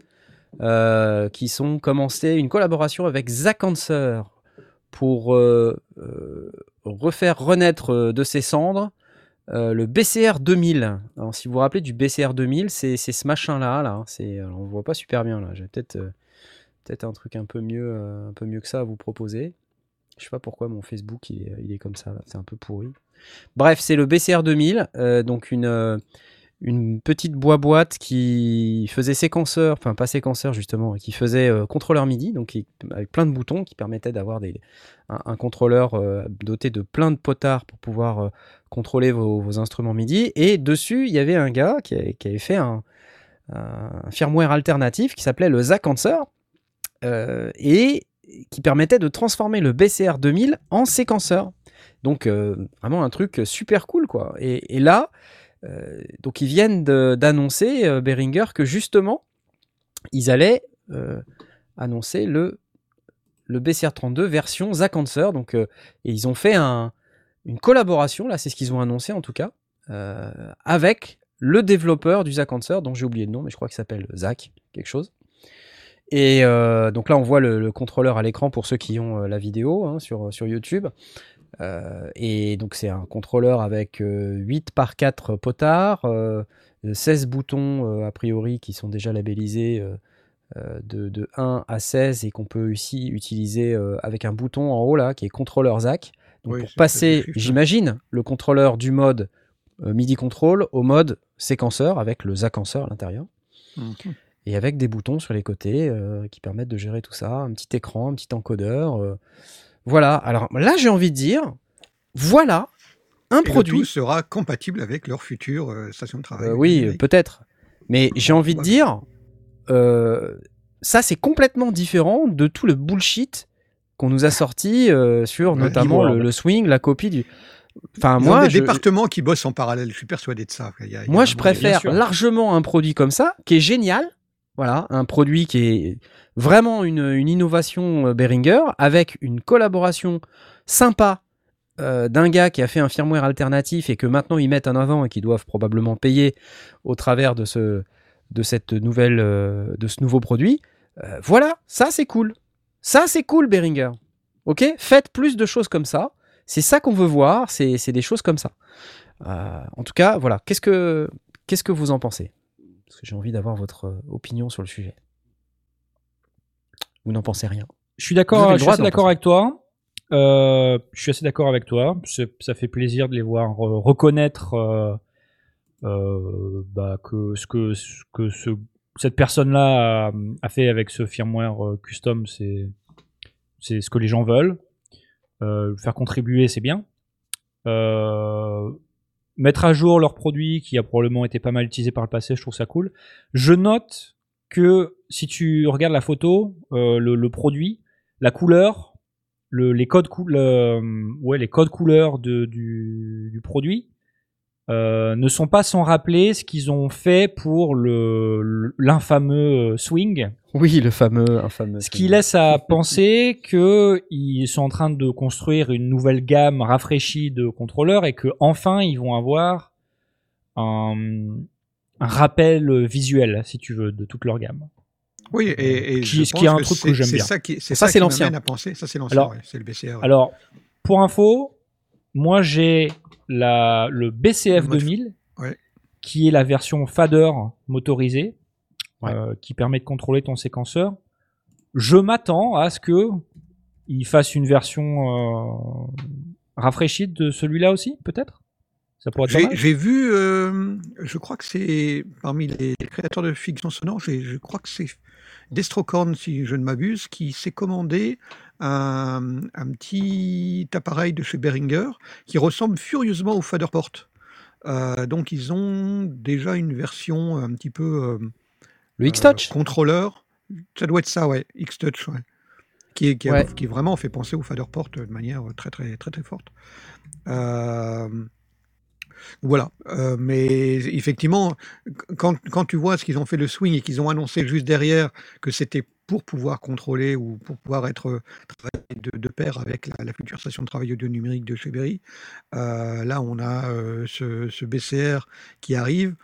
euh, qui sont commencé une collaboration avec Zach Hanser pour euh, euh, refaire renaître de ses cendres le BCR 2000. Alors, si vous vous rappelez du BCR 2000, c'est ce machin-là. Là, c'est, alors, on ne voit pas super bien. là. J'ai peut-être peut-être un truc un peu, mieux, un peu mieux que ça à vous proposer. Je sais pas pourquoi mon Facebook est, il est comme ça. C'est un peu pourri. Bref, c'est le BCR 2000, euh, donc une, une petite boîte qui faisait séquenceur, enfin pas séquenceur justement, qui faisait euh, contrôleur MIDI, donc avec plein de boutons qui permettaient d'avoir un, contrôleur euh, doté de plein de potards pour pouvoir euh, contrôler vos, instruments MIDI. Et dessus, il y avait un gars qui, avait- fait un, firmware alternatif qui s'appelait le euh, et qui permettait de transformer le BCR 2000 en séquenceur. Donc vraiment un truc super cool quoi. Et, là, donc ils viennent d'annoncer euh, Behringer que justement ils allaient euh, annoncer le le BCR 32 version Zack Answer. Donc euh, et ils ont fait un, une collaboration là, c'est ce qu'ils ont annoncé en tout cas euh, avec le développeur du Zack Answer dont j'ai oublié le nom, mais je crois qu'il s'appelle Zach quelque chose. Et euh, donc là, on voit le, le contrôleur à l'écran pour ceux qui ont euh, la vidéo hein, sur, sur YouTube. Euh, et donc c'est un contrôleur avec euh, 8 par 4 potards, euh, 16 boutons euh, a priori qui sont déjà labellisés euh, euh, de, de 1 à 16 et qu'on peut aussi utiliser euh, avec un bouton en haut là qui est contrôleur ZAC. Donc Oui, pour passer, j'imagine, le contrôleur du mode euh, MIDI control au mode séquenceur avec le ZAC-enceur à l'intérieur Mhm. et avec des boutons sur les côtés euh, qui permettent de gérer tout ça, un petit écran, un petit encodeur. euh, voilà, alors là j'ai envie de dire, voilà un Et le produit. tout sera compatible avec leur future euh, station de travail. Euh, oui, peut-être. Mais j'ai envie de dire, euh, ça c'est complètement différent de tout le bullshit qu'on nous a sorti sur notamment le, le swing, la copie du. Enfin, Ils ont moi, des je, départements qui bossent en parallèle. Je suis persuadé de ça. Il y a- il y a moi, je préfère largement un produit comme ça, qui est génial. Voilà, un produit qui est vraiment une, innovation euh, Behringer, avec une collaboration sympa euh, d'un gars qui a fait un firmware alternatif et que maintenant ils mettent en avant et qui doivent probablement payer au travers de ce, euh, nouveau produit. Voilà, ça c'est cool. Ça c'est cool, Behringer. Ok, faites plus de choses comme ça. C'est ça qu'on veut voir. C'est des choses comme ça. En tout cas, voilà. Qu'est-ce que qu'est-ce que vous en pensez? Parce que j'ai envie d'avoir votre euh, opinion sur le sujet. Vous n'en pensez rien. Je suis d'accord, je suis d'accord avec toi. Euh, je suis assez d'accord avec toi. Ça fait plaisir de les voir reconnaître euh, euh, bah, que ce que, ce que ce, cette personne-là a, a fait avec ce firmware custom, c'est c'est ce que les gens veulent. Le faire contribuer, c'est bien. Euh, mettre à jour leurs produits qui a probablement été pas mal utilisé par le passé, je trouve ça cool. Je note que si tu regardes la photo, euh, le, le produit, la couleur, le, les codes cou- le- ouais, les codes couleurs de, du, du produit euh, ne sont pas sans rappeler ce qu'ils ont fait pour le l'infameux euh, swing, Oui, le fameux, infameux. ce qui laisse à penser que ils sont en train de construire une nouvelle gamme rafraîchie de contrôleurs et que enfin ils vont avoir un, un rappel visuel, si tu veux, de toute leur gamme. Oui, et, et Qui- je ce qui est pense un truc que c'est- j'aime c'est bien. Ça qui, c'est Ça, ça, c'est qui l'ancien. m'amène à penser. Ça, c'est l'ancien. Alors- ouais, c'est le BCR. ouais. Alors, pour info, moi j'ai la, le BCF Le mode- 2000, Ouais. qui est la version fader motorisée, Ouais. euh, qui permet de contrôler ton séquenceur. Je m'attends à ce que il fasse une version euh, rafraîchie de celui-là aussi, peut-être? Ça pourrait être J'ai vu, euh, je crois que c'est parmi les créateurs de fiction sonore, je crois que c'est Destrocorn, si je ne m'abuse, qui s'est commandé un, un petit appareil de chez Behringer qui ressemble furieusement au Faderport. Euh, donc ils ont déjà une version un petit peu euh, Le X-Touch euh, contrôleur. Ça doit être ça, ouais, X-Touch, ouais. Qui, est, qui, a- qui vraiment fait penser au Faderport de manière très très très très forte. Euh, voilà, Euh, mais effectivement, quand, quand tu vois ce qu'ils ont fait le swing et qu'ils ont annoncé juste derrière que c'était pour pouvoir contrôler ou pour pouvoir être euh, de, de pair avec la, future station de travail audio numérique de chez Berry, euh, là on a euh, ce BCR qui arrive.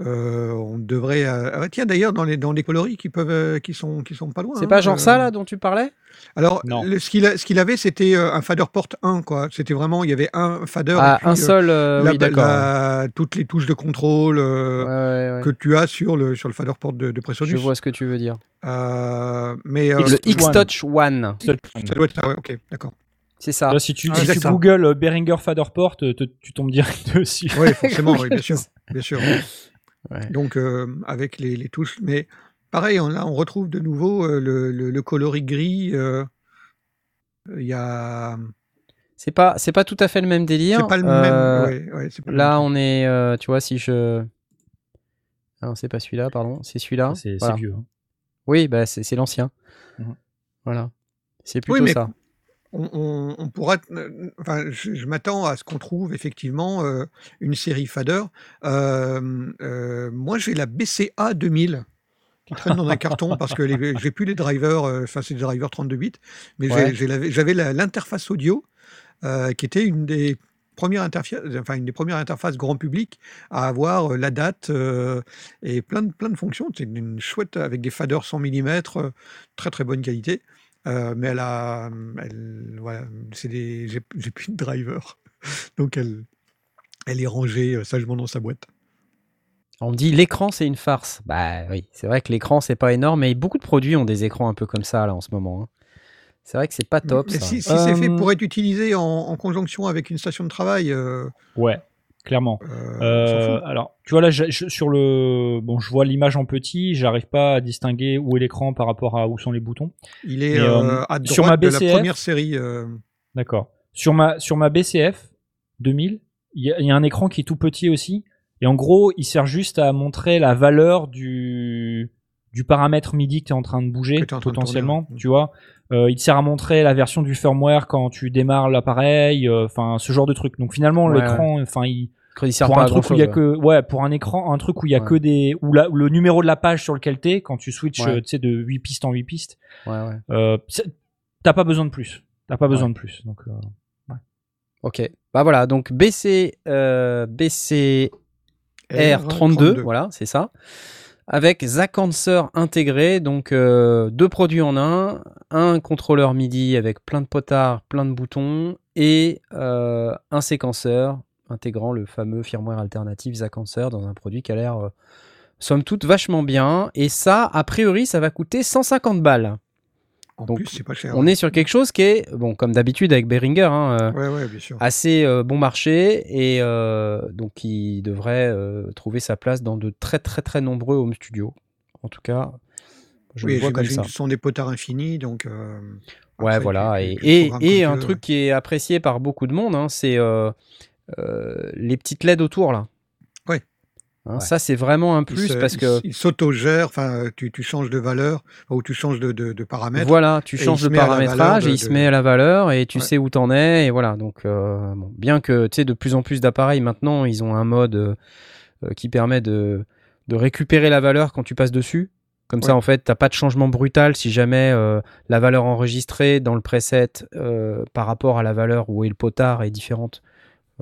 Euh, on devrait. euh, ah, tiens, d'ailleurs, dans les, dans les coloris qui peuvent, euh, qui sont, qui sont pas loin. C'est hein, pas genre euh, ça là dont tu parlais? Alors, Non. le- ce qu'il qu'il avait, c'était euh, un fader port 1, quoi. C'était vraiment, il y avait un fader. Ah, puis, un euh, seul. euh, la- oui, d'accord. la- toutes les touches de contrôle euh, Ouais, ouais, ouais. que tu as sur le, sur le fader port de, de Presonus. Je vois ce que tu veux dire. Euh, mais euh, Le X-Touch X-Touch One. ça doit être ça, ouais, ok, d'accord. C'est ça. Là, si tu, Ah, si tu googles euh, Behringer Faderport, te- tu tombes direct dessus. Oui, forcément, oui, bien sûr. Bien sûr. Ouais. Donc, euh, avec les, les touches. Mais pareil, on, là, on retrouve de nouveau euh, le, le, le coloris gris. euh, Il y a. C'est pas, c'est pas tout à fait le même délire. C'est pas le Euh, même. ouais, ouais, c'est pas le Là, même. on est, euh, tu vois, si je. Ah non, c'est pas celui-là, pardon. C'est celui-là. C'est Voilà. vieux. hein. Oui, bah, c'est l'ancien. Mhm. Voilà. C'est Oui, plutôt mais ça. On, on- on pourra. euh, Enfin, je, je m'attends à ce qu'on trouve effectivement euh, une série fader. Euh, moi, j'ai la BCA 2000 qui traîne dans un carton parce que j'ai plus les drivers. Enfin, c'est des drivers 32 bits, mais Ouais. j'avais l'interface audio qui était une des premières interfaces, enfin une des premières interfaces grand public à avoir euh, la date euh, et plein de plein de fonctions. C'est une, une chouette avec des faders 100 mm, très très bonne qualité. Euh, mais elle a, elle, voilà, c'est des, j'ai, j'ai plus de driver, donc elle, elle est rangée euh, sagement dans sa boîte. On me dit l'écran, c'est une farce. Bah oui, c'est vrai que l'écran, c'est pas énorme, mais beaucoup de produits ont des écrans un peu comme ça là en ce moment. hein. C'est vrai que c'est pas top. mais ça. si, si c'est fait Euh, pour être utilisé en, en conjonction avec une station de travail, euh, Ouais, clairement. euh, Euh, alors, tu vois là, je- je- sur le, bon, je vois l'image en petit, j'arrive pas à distinguer où est l'écran par rapport à où sont les boutons. Il est mais, euh, euh, à droite sur ma de la BCF, première série. euh, D'accord. Sur ma, sur ma BCF 2000, il y, y a un écran qui est tout petit aussi. Et en gros, il sert juste à montrer la valeur du, du paramètre MIDI que tu es en train de bouger de potentiellement, tu vois. Euh, il te sert à montrer la version du firmware quand tu démarres l'appareil, euh, enfin ce genre de truc. Donc finalement Ouais, l'écran, enfin il Il sert pour pas un à truc où il y a que ouais pour un écran, un truc où il y a Ouais. que des où, la- où le numéro de la page sur lequel t'es quand tu switches Ouais. euh, tu sais de 8 pistes en 8 pistes, ouais. Ouais, ouais. euh, t'as pas besoin de plus. T'as pas besoin de plus. Donc euh, Ok. Bah voilà, donc BC, euh, BC R32, voilà, c'est ça. Avec Zack Answer intégré, donc euh, deux produits en un, un contrôleur MIDI avec plein de potards, plein de boutons, et euh, un séquenceur intégrant le fameux firmware alternatif Zack Answer dans un produit qui a l'air, euh, somme toute, vachement bien. Et ça, a priori, ça va coûter 150 balles. En Donc, plus, c'est pas cher. On est sur quelque chose qui est, bon, comme d'habitude avec Behringer, hein, euh, Ouais, ouais, bien sûr. assez euh, bon marché et euh, donc qui devrait euh, trouver sa place dans de très très très nombreux home studios. En tout cas, je oui, le vois comme ça. que ce sont des potards infinis, donc. euh, Ouais, voilà. Et, un truc qui est apprécié par beaucoup de monde, hein, c'est les petites LED autour là. Hein, Ouais. Ça, c'est vraiment un Il plus se- parce que il s'autogère, enfin, tu, tu changes de valeur ou tu changes de, de, de paramètres. voilà, tu changes de paramétrage de- et il se met à la valeur et tu Ouais. sais où t'en es et voilà. Donc, euh, bon, bien que tu sais, de plus en plus d'appareils maintenant, ils ont un mode euh, euh, qui permet de, de récupérer la valeur quand tu passes dessus. Comme ça, en fait, t'as pas de changement brutal si jamais euh, la valeur enregistrée dans le preset euh, par rapport à la valeur où est le potard est différente.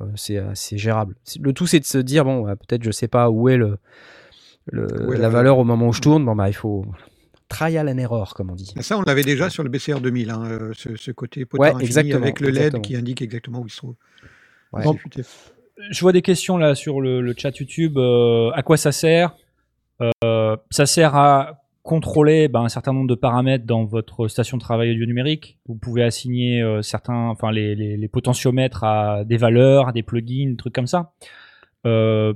Euh, c'est assez gérable. C'est- Le tout, c'est de se dire bon, bah, peut-être je sais pas où est le, le- Où est la la- valeur au moment où je tourne. Bon bah, il faut trial and error, comme on dit. Ça, on l'avait déjà sur le BCR 2000, hein, euh, ce, ce côté potard Ouais, infini exactement, avec le LED exactement. qui indique exactement où il se trouve. Ouais. Je vois des questions là sur le, le chat YouTube. euh, à quoi ça sert? Euh, Ça sert à contrôler ben, un certain nombre de paramètres dans votre station de travail audio numérique. Vous pouvez assigner euh, certains, enfin les, les, les potentiomètres à des valeurs, à des plugins, des trucs comme ça. Euh,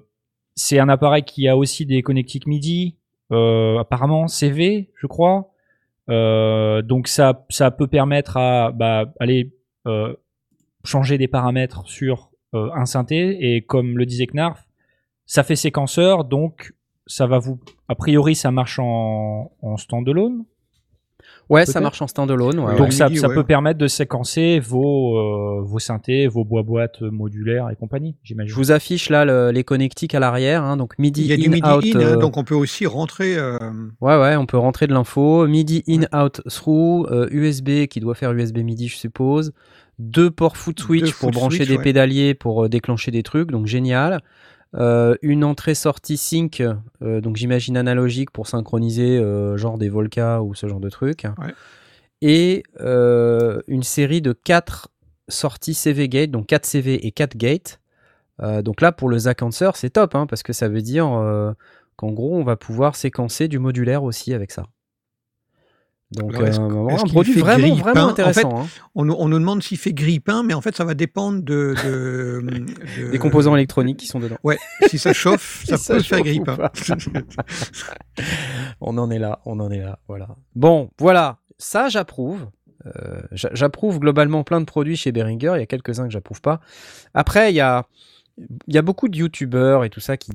c'est un appareil qui a aussi des connectiques MIDI, euh, apparemment CV, je crois. Euh, donc ça, ça peut permettre à bah, aller euh, changer des paramètres sur euh, un synthé et comme le disait Knarf, ça fait séquenceur donc ça va vous a priori ça marche en, en standalone? Ouais, ça marche en standalone. Ouais, donc ouais. ça, MIDI, ça ouais. peut permettre de séquencer vos euh, vos synthés, vos bois boîtes modulaires et compagnie, Je j'imagine. vous affiche là le- les connectiques à l'arrière, hein, donc MIDI Il y a in du MIDI out. in, hein, euh, donc on peut aussi rentrer. euh, Ouais, ouais, on peut rentrer de l'info. MIDI in out through, euh, USB qui doit faire USB MIDI, je suppose. Deux ports foot switch Deux pour foot brancher switch, des ouais. pédaliers pour euh, déclencher des trucs, donc génial. Euh, une entrée-sortie sync, euh, donc j'imagine analogique pour synchroniser euh, genre des Volca ou ce genre de trucs. Ouais. Et une série de quatre sorties CV gate, donc 4 CV et 4 gates. Donc là, pour le Zack Answer, c'est top, hein, parce que ça veut dire qu'en gros, on va pouvoir séquencer du modulaire aussi avec ça. Donc, Alors, euh, un produit vraiment, vraiment En intéressant. hein. on, nous- on nous demande s'il fait grille-pain, mais en fait, ça va dépendre de. de- de- Des composants électroniques qui sont dedans. Ouais, si ça chauffe, ça peut faire grille-pain. On en est là, on en est là, voilà. Bon, voilà, ça j'approuve. Euh, j'a- j'approuve globalement plein de produits chez Behringer, il y a quelques-uns que j'approuve pas. Après, il y a, il y a beaucoup de youtubeurs et tout ça qui,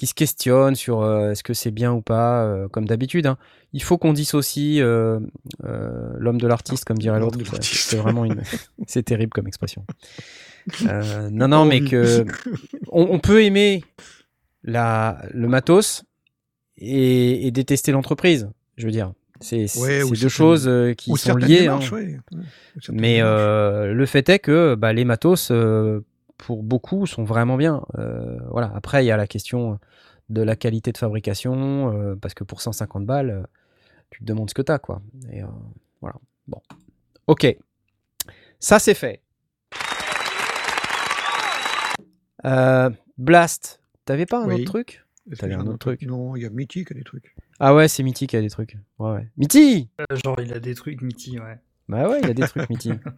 qui se questionnent sur euh, est-ce que c'est bien ou pas, euh, comme d'habitude. hein. Il faut qu'on dissocie euh, euh, l'homme de l'artiste, comme dirait l'autre. C'est- vraiment une... c'est terrible comme expression. Non, non, mais que on, on peut aimer la, le matos et, et détester l'entreprise. Je veux dire, c'est Ouais, deux choses euh, qui sont liées. hein. ouais. Mais euh, le fait est que bah, les matos, euh, pour beaucoup, sont vraiment bien. Euh, voilà. Après, il y a la question de la qualité de fabrication, euh, parce que pour 150 balles, tu te demandes ce que tu as. Quoi. Et, euh, voilà. Bon. Ok. Ça, c'est fait. Euh, Blast, t'avais pas un Oui. autre truc t'avais un autre truc? Non, il y a Mythique qui a des trucs. Ah ouais, c'est Mythique, il y a des trucs. Ouais, ouais. Mythique Euh, Genre, il a des trucs Mitty, ouais. Bah ouais, il y a des trucs Mythique.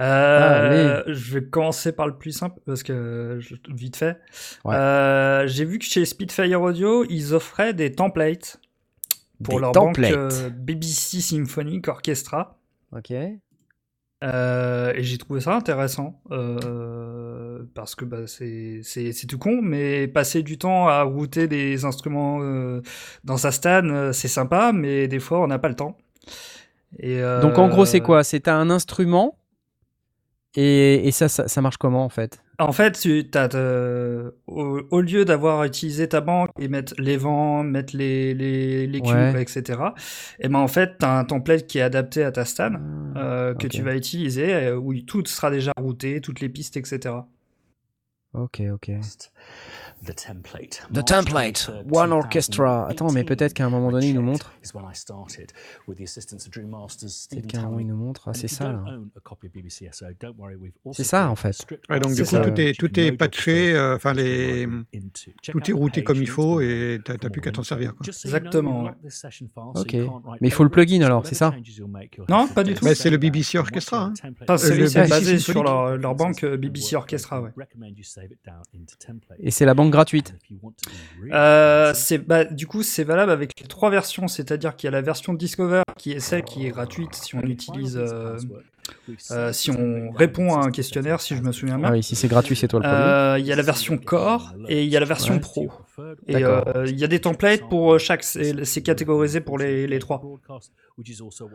Euh, je vais commencer par le plus simple parce que je- vite fait. Ouais. Euh, J'ai vu que chez Spitfire Audio, ils offraient des templates pour Des leur templates. banque euh, BBC Symphonic Orchestra. Ok. Euh, et j'ai trouvé ça intéressant. Euh, parce que bah, c'est tout con, mais passer du temps à router des instruments euh, dans sa stan, c'est sympa, mais des fois on n'a pas le temps. Et, euh, Donc en gros, c'est quoi? C'est un instrument et, et ça, ça, ça marche comment en fait? En fait, tu, t'as, euh, au, au lieu d'avoir utilisé ta banque et mettre les vents, mettre les, les, les cubes, Ouais. etc., et ben en fait, tu as un template qui est adapté à ta stan euh, que tu vas utiliser, euh, où tout sera déjà routé, toutes les pistes, etc. Ok, ok. The template. The template, One Orchestra. Attends, mais peut-être qu'à un moment donné, il nous montre. Peut-être qu'à un moment, il nous montre. Ah, c'est ça, là. C'est ça, en fait. Ouais, donc du coup, ça. tout est, tout est patché, euh, enfin les, tout est routé comme il faut et t'as plus qu'à t'en servir. Quoi. Exactement, ouais. Ok. Mais il faut le plugin, alors, c'est ça Non, pas du tout. Mais c'est le BBC Orchestra. Hein. Enfin, c'est basé sur leur, leur banque euh, BBC Orchestra, ouais. Et c'est la banque gratuite. Euh, c'est bah, du coup c'est valable avec les trois versions, c'est-à-dire qu'il y a la version Discover qui est celle qui est gratuite si on utilise, euh, euh, si on répond à un questionnaire, si je me souviens bien. Ah oui, si c'est gratuit, c'est toi le premier. Euh, Il y a la version Core et il y a la version Ouais. Pro. Et euh, il y a des templates pour euh, chaque, c'est catégorisé pour les, les trois.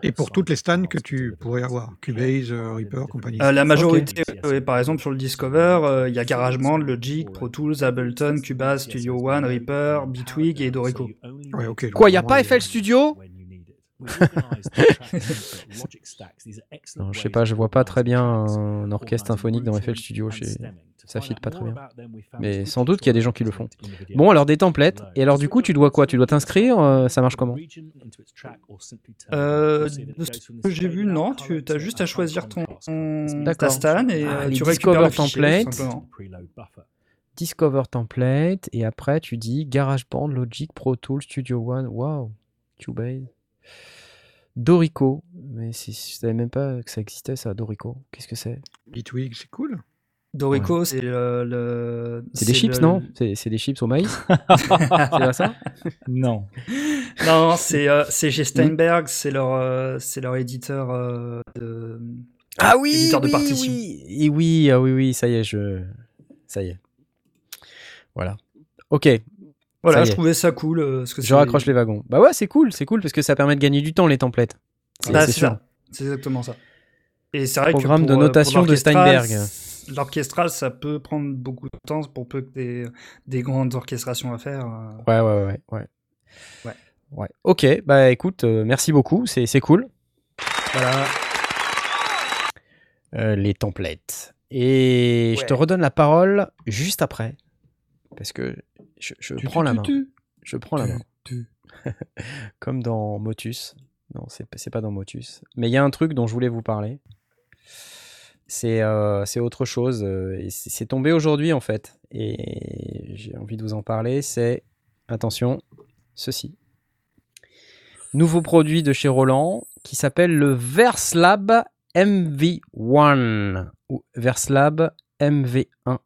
Et pour toutes les stands que tu pourrais avoir, Cubase, euh, Reaper, compagnie. Euh, la majorité, par exemple sur le Discover, euh, il y a GarageBand, Logic, Pro Tools, Ableton, Cubase, Studio One, Reaper, Bitwig et Dorico. Ouais, Quoi, y a vraiment, pas il- FL Studio? Non, je sais pas, je vois pas très bien un orchestre symphonique dans FL Studio. chez- Ça fit pas très bien. Mais sans doute qu'il y a des gens qui le font. Bon, alors des templates. Et alors du coup, tu dois quoi? Tu dois t'inscrire euh, Ça marche comment? Euh, de ce que j'ai vu, non, tu as juste à choisir ton, ton- ta D'accord. stan et Ah, euh, tu récupères le fichier, simplement. Discover template. Et après, tu dis GarageBand, Logic, Pro Tools, Studio One. Waouh Cubase. Dorico. Mais si, je savais même pas que ça existait, ça, Dorico. Qu'est-ce que c'est? Bitwig, c'est cool. Dorico, c'est le, le- C'est des chips, le- non? C'est c'est des chips au maïs? C'est pas ça? Non. Non, c'est euh, c'est chez Steinberg, c'est leur, euh, c'est leur éditeur euh, de. Ah oui, éditeur de partition. oui, Et oui, ah oui, oui, ça y est, je, ça y est. Voilà. Ok, Voilà, je trouvais ça cool. euh, que je raccroche les wagons. Bah ouais, c'est cool, c'est cool parce que ça permet de gagner du temps les templates. C'est Bah, sûr. ça. C'est exactement ça. Et c'est vrai Programme que de pour, euh, notation de l'orchestral, Steinberg. L'orchestral, ça peut prendre beaucoup de temps pour peu que des, des grandes orchestrations à faire. euh. Ouais, ouais, ouais, ouais. Ouais. Ouais. Ok, bah écoute, euh, merci beaucoup, c'est cool. Voilà. Euh, les templates. Et je te redonne la parole juste après. Parce que je, je prends la main. Je prends la main. Comme dans Motus. Non, c'est pas dans Motus. Mais il y a un truc dont je voulais vous parler. C'est euh, autre chose. euh, c'est tombé aujourd'hui en fait. Et j'ai envie de vous en parler. C'est, attention, ceci. Nouveau produit de chez Roland qui s'appelle le Verslab MV1 ou Verslab MV1.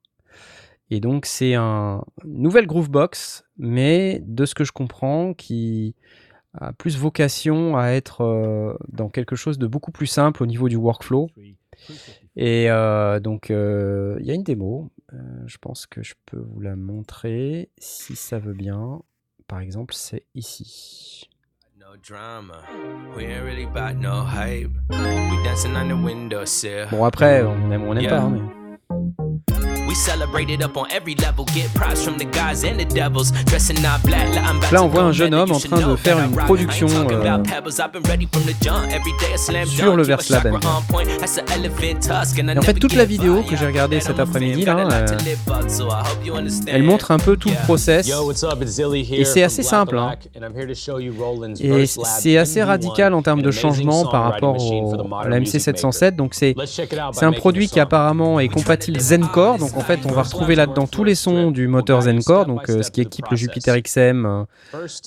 Et donc c'est un nouvelle Groovebox, mais de ce que je comprends, qui a plus vocation à être euh, dans quelque chose de beaucoup plus simple au niveau du workflow. Et euh, donc euh, il y a une démo. Je pense que je peux vous la montrer si ça veut bien. Par exemple, c'est ici. No drama. We ain't really about no hype. We dancing on the windowsill. Bon après, on aime ou on n'aime pas. hein, mais- Là, on voit un jeune homme en train de faire une production, talking euh, about pebbles. I've been ready from the jump. Every day a slam sur le Verslab chakra M. on point. That's an elephant tusk, and I Et en fait, toute la vidéo up. que j'ai regardée cet après-midi, là, euh. Elle montre un peu tout le process. Et c'est assez simple, hein. Black, and I'm here to show you Roland's Et c'est assez MV1, radical en termes de changement par rapport au, à la music MC707. maker. Donc c'est un produit qui apparemment est compatible Zencore. Donc en fait, on va retrouver là-dedans tous les sons du moteur Zencore, donc euh, ce qui équipe le Jupiter XM,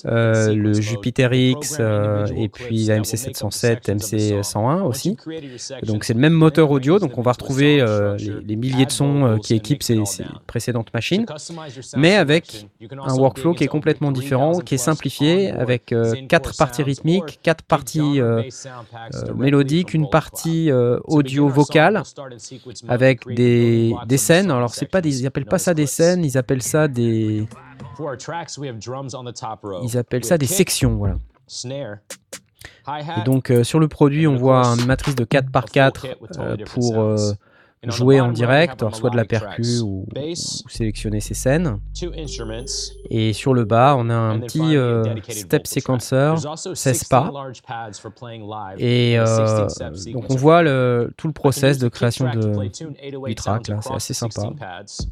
euh, le Jupiter X euh, et puis la that will make up the MC707, sections of the song. MC101 Once aussi. Donc c'est le même moteur audio, donc on va retrouver les, milliers de sons qui and équipent ces, précédentes machines, mais avec un workflow qui est complètement 3000 différent, qui est simplifié, avec quatre parties rythmiques, quatre parties mélodiques, une partie sequence mode, avec des, scènes. Alors c'est pas des, ils appellent pas ça des scènes, ils appellent ça des, ils appellent ça des sections, voilà. Et donc euh, sur le produit, on voit une matrice de 4 par a full 4 kit with euh, pour euh, jouer en direct, soit de la percu ou, sélectionner ses scènes. Et sur le bas, on a un petit euh, step sequencer, There's also 16 16 pas. Et euh, 16 step donc on voit le, tout le process de création de, 808 du track, c'est assez sympa. 16 pads.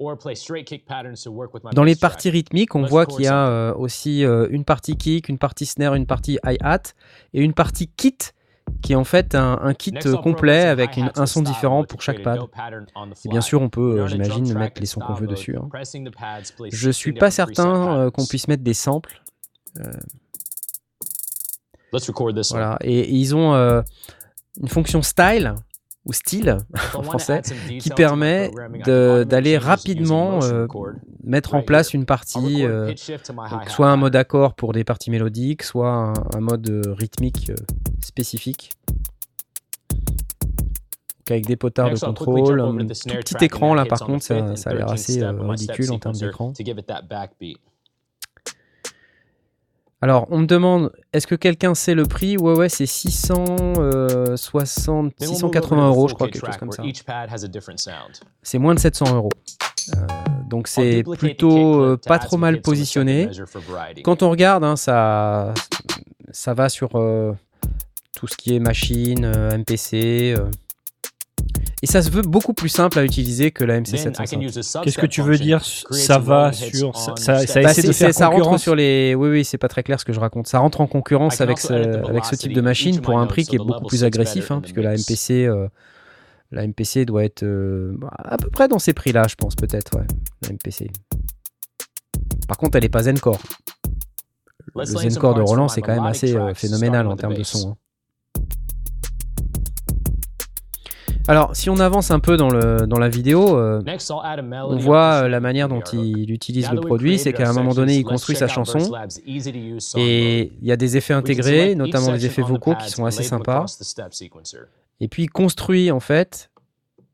Or play straight kick patterns to work with my Dans les parties rythmiques, on voit qu'il y a euh, aussi une partie kick, une partie snare, une partie hi-hat et une partie kit qui est en fait un, un kit euh, complet avec une- un son différent pour chaque pad. Et bien sûr, on peut, euh, j'imagine, mettre les sons qu'on veut dessus. hein. Je 16 suis pas certain euh, qu'on puisse mettre des samples. Let's record this one. Voilà. Et, et ils ont euh, une fonction style ou style en français qui permet d'aller rapidement euh, mettre en place une partie, euh, soit un mode accord pour des parties mélodiques, soit un, un mode euh, rythmique spécifique. Donc avec des potards de contrôle, un tout petit écran là par contre ça, a l'air 13th assez ridicule en termes d'écran. to give it that backbeat. Alors on me demande est-ce que quelqu'un sait le prix? Ouais ouais c'est 660, Then we'll move over to 680 the euros je crois quelque chose comme ça. C'est moins de 700 euros. Euh, donc c'est plutôt euh, pas trop mal positionné. Quand on regarde, hein, ça, ça va sur euh, tout ce qui est machine, euh, MPC. Et ça se veut beaucoup plus simple à utiliser que la Then I can MC705. use a substep Qu'est-ce que tu veux dire Ça va sur. Ça, ça, Bah, essaie c'est- de faire ça rentre sur les. Oui, oui, c'est pas très clair ce que je raconte. Ça rentre en concurrence avec ce, avec ce type de machine pour un prix qui est beaucoup plus agressif, hein, puisque la. MPC, euh, la MPC doit être euh, à peu près dans ces prix-là, je pense peut-être. Ouais, la MPC. Par contre, elle est pas Zencore. Le Zencore de Roland, c'est quand même assez euh, phénoménal en termes de son. hein. Alors, si on avance un peu dans, le, dans la vidéo, euh, on voit euh, la manière dont il utilise le produit, c'est qu'à un moment donné, il construit sa chanson et il y a des effets intégrés, notamment des effets vocaux qui sont assez sympas. Et puis il construit en fait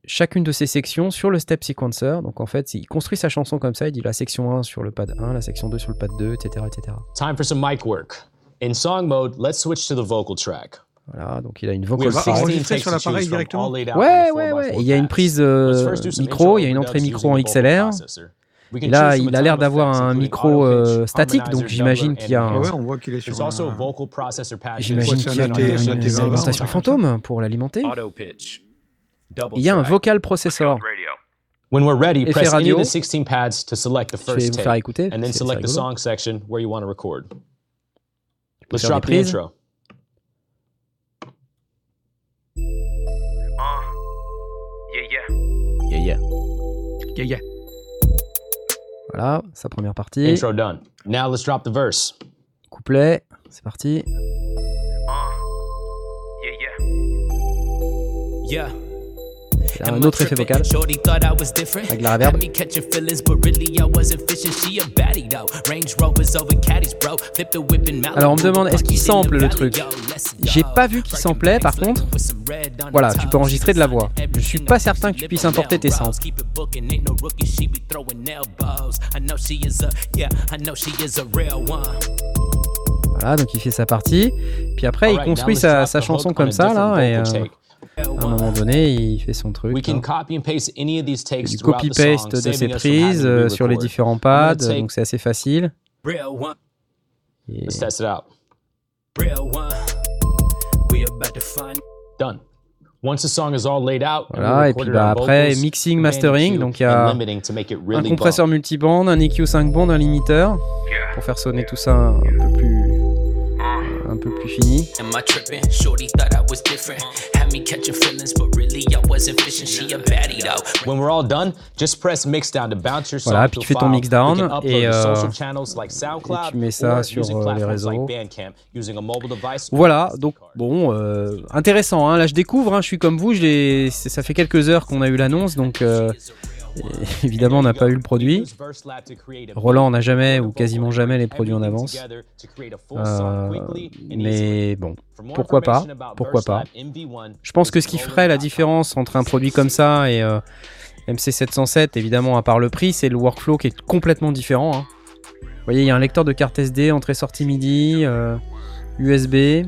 chacune de ces sections sur le step sequencer. Donc en fait, il construit sa chanson comme ça, il dit la section 1 sur le pad 1, la section 2 sur le pad 2, etc. etc. Time for some mic work. In song mode, let's switch to the vocal track. Voilà, donc il a une vocal have va 16 stick. enregistrer takes sur to l'appareil choose from, directement. all laid out on Ouais, the ouais, 4x4 ouais. Il y a une prise euh, micro, il y a une entrée micro en XLR. Et là, il a l'air d'avoir un micro euh, statique, donc j'imagine qu'il y a and un, ouais, enhancer. on voit qu'il est sur There's also a un... vocal processor patch. j'imagine c'est un qu'il y a une, AT, une- un une AT20, alimentation fantôme pour l'alimenter. Il y a un vocal processor. When we're ready, Effet press any radio. of the 16 pads to select the Je vais first vous faire take, écouter. and then select the song section where you want to record. Let's drop the intro. Yeah, yeah. Voilà, sa première partie. Intro done. Now let's drop the verse. Couplet, c'est parti. Yeah, yeah. Yeah. Un autre effet vocal avec la reverb. Alors on me demande est-ce qu'il sample le truc? J'ai pas vu qu'il samplait par contre. Voilà, tu peux enregistrer de la voix. Je suis pas certain que tu puisses importer tes samples. Voilà, donc il fait sa partie. Puis après, il construit sa, chanson comme ça, là. Et euh. À un moment donné, il fait son truc. We can là. copy and paste any of these takes du throughout the song, copy-paste de ses prises euh, sur les différents pads, donc c'est assez facile. Et Let's test it out. real one. We about to find Done. Once the song is all laid out, and we Voilà, et puis bah, après, mixing, mastering, donc il y a un compresseur multiband, un EQ 5 band, un limiteur pour faire sonner tout ça un peu plus, peu plus fini. Am I tripping? Shorty thought I was different. Had me catching feelings, but really I wasn't fishing. She a baddie though. When we're all done, just press mix down to bounce your song Voilà, to puis tu fais ton mix down We can upload et, to euh, social channels like SoundCloud et tu mets ça or sur, using euh, les platforms réseaux. like Bandcamp, using a mobile device or Voilà, donc bon, euh, intéressant. Hein, là, je découvre. hein, je suis comme vous. Je l'ai- c'est- ça fait quelques heures qu'on a eu l'annonce, donc euh, évidemment, on n'a pas eu le produit. Roland n'a jamais ou quasiment jamais les produits en avance. Euh, mais bon, pourquoi pas Pourquoi pas Je pense que ce qui ferait la différence entre un produit comme ça et, euh, MC707, évidemment, à part le prix, c'est le workflow qui est complètement différent. hein. Vous voyez, il y a un lecteur de carte SD, entrée-sortie MIDI, euh, USB,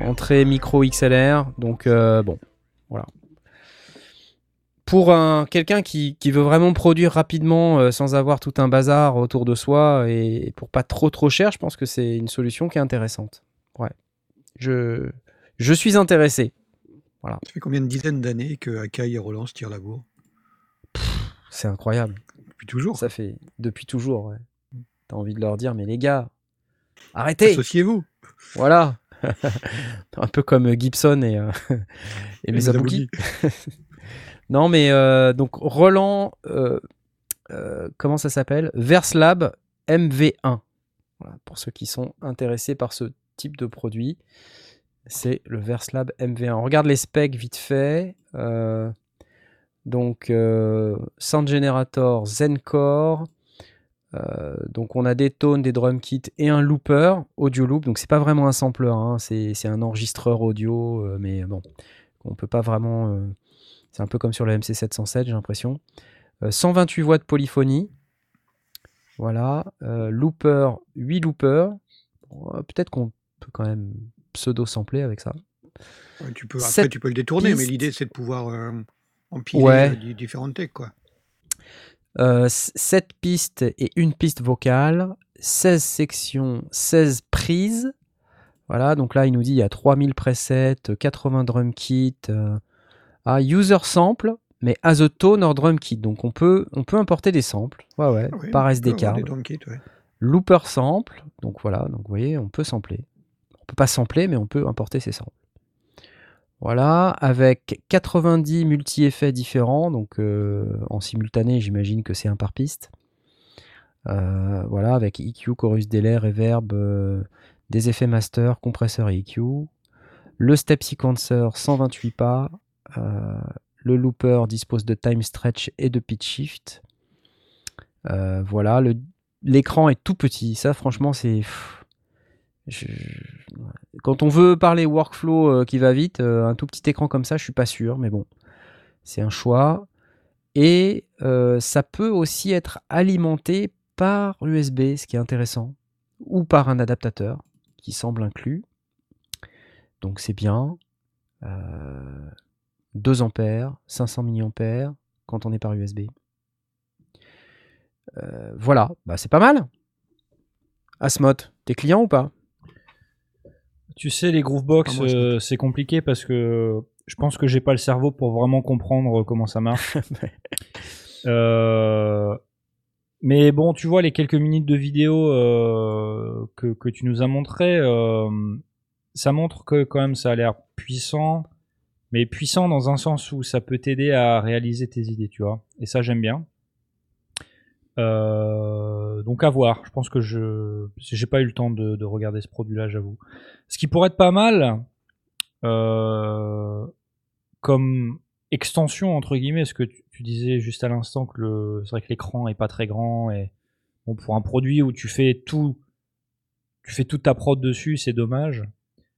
entrée micro XLR. Donc, euh, bon. Pour un, quelqu'un qui, qui veut vraiment produire rapidement euh, sans avoir tout un bazar autour de soi et, et pour pas trop trop cher, je pense que c'est une solution qui est intéressante. Ouais. Je, je suis intéressé. Ça fait combien de dizaines d'années que Akai et Roland se tirent la bourre? C'est incroyable. Depuis toujours. Ça fait depuis toujours, ouais. T'as envie de leur dire, mais les gars, arrêtez Associez-vous. Voilà Un peu comme Gibson et, euh, et Et Mizabuki. non, mais euh, donc Roland, euh, euh, comment ça s'appelle? Verslab MV1. Voilà, pour ceux qui sont intéressés par ce type de produit, c'est le Verslab MV1. On regarde les specs vite fait. Donc, Sound Generator Zencore. Donc, on a des tones, des drum kits et un looper, audio loop. Donc, c'est pas vraiment un sampler, hein, c'est un enregistreur audio, mais bon, on peut pas vraiment. C'est un peu comme sur le MC707, j'ai l'impression. Euh, 128 voix de polyphonie. Voilà. Euh, looper, 8 loopers. Euh, Peut-être qu'on peut quand même pseudo-sampler avec ça. Ouais, tu peux, après, Sept tu peux le détourner, mais l'idée, c'est de pouvoir euh, empiler Ouais. euh, di- différentes techs, quoi. 7 pistes et une piste vocale, 16 sections, 16 prises. Voilà, donc là il nous dit il y a 3000 presets, 80 drum kits, ah, user sample, mais as a tone or drum kit. Donc on peut, on peut importer des samples, ouais, ouais, par tu SD peux avoir card. des drum kits, ouais. Looper sample, donc voilà, donc vous voyez, on peut sampler. On peut pas sampler, mais on peut importer ces samples. Voilà, avec 90 multi-effets différents, donc euh, en simultané, j'imagine que c'est un par piste. Euh, voilà, avec EQ, chorus delay, reverb, euh, des effets master, compresseur et EQ. Le step sequencer, 128 pas. Euh, le looper dispose de time stretch et de pitch shift. Euh, voilà, l'écran est tout petit. Ça, franchement, c'est. Quand on veut parler workflow euh, qui va vite, un tout petit écran comme ça, je suis pas sûr, mais bon, c'est un choix. Et ça peut aussi être alimenté par USB, ce qui est intéressant, ou par un adaptateur qui semble inclus. Donc c'est bien. Euh, 2 ampères, 500 mAh quand on est par USB. Euh, voilà, bah, c'est pas mal. Asmot, t'es client ou pas? Tu sais, les Groovebox, Ah, euh, c'est compliqué parce que je pense que j'ai pas le cerveau pour vraiment comprendre comment ça marche. Euh, mais bon, tu vois, les quelques minutes de vidéo que, que tu nous as montré, euh, ça montre que quand même ça a l'air puissant, mais puissant dans un sens où ça peut t'aider à réaliser tes idées, tu vois. Et ça, j'aime bien. Euh, donc à voir. Je pense que je j'ai pas eu le temps de, de regarder ce produit-là, j'avoue. Ce qui pourrait être pas mal, euh, comme extension entre guillemets, ce que tu, tu disais juste à l'instant que le, c'est vrai que l'écran est pas très grand et bon pour un produit où tu fais tout, tu fais toute ta prod dessus, c'est dommage.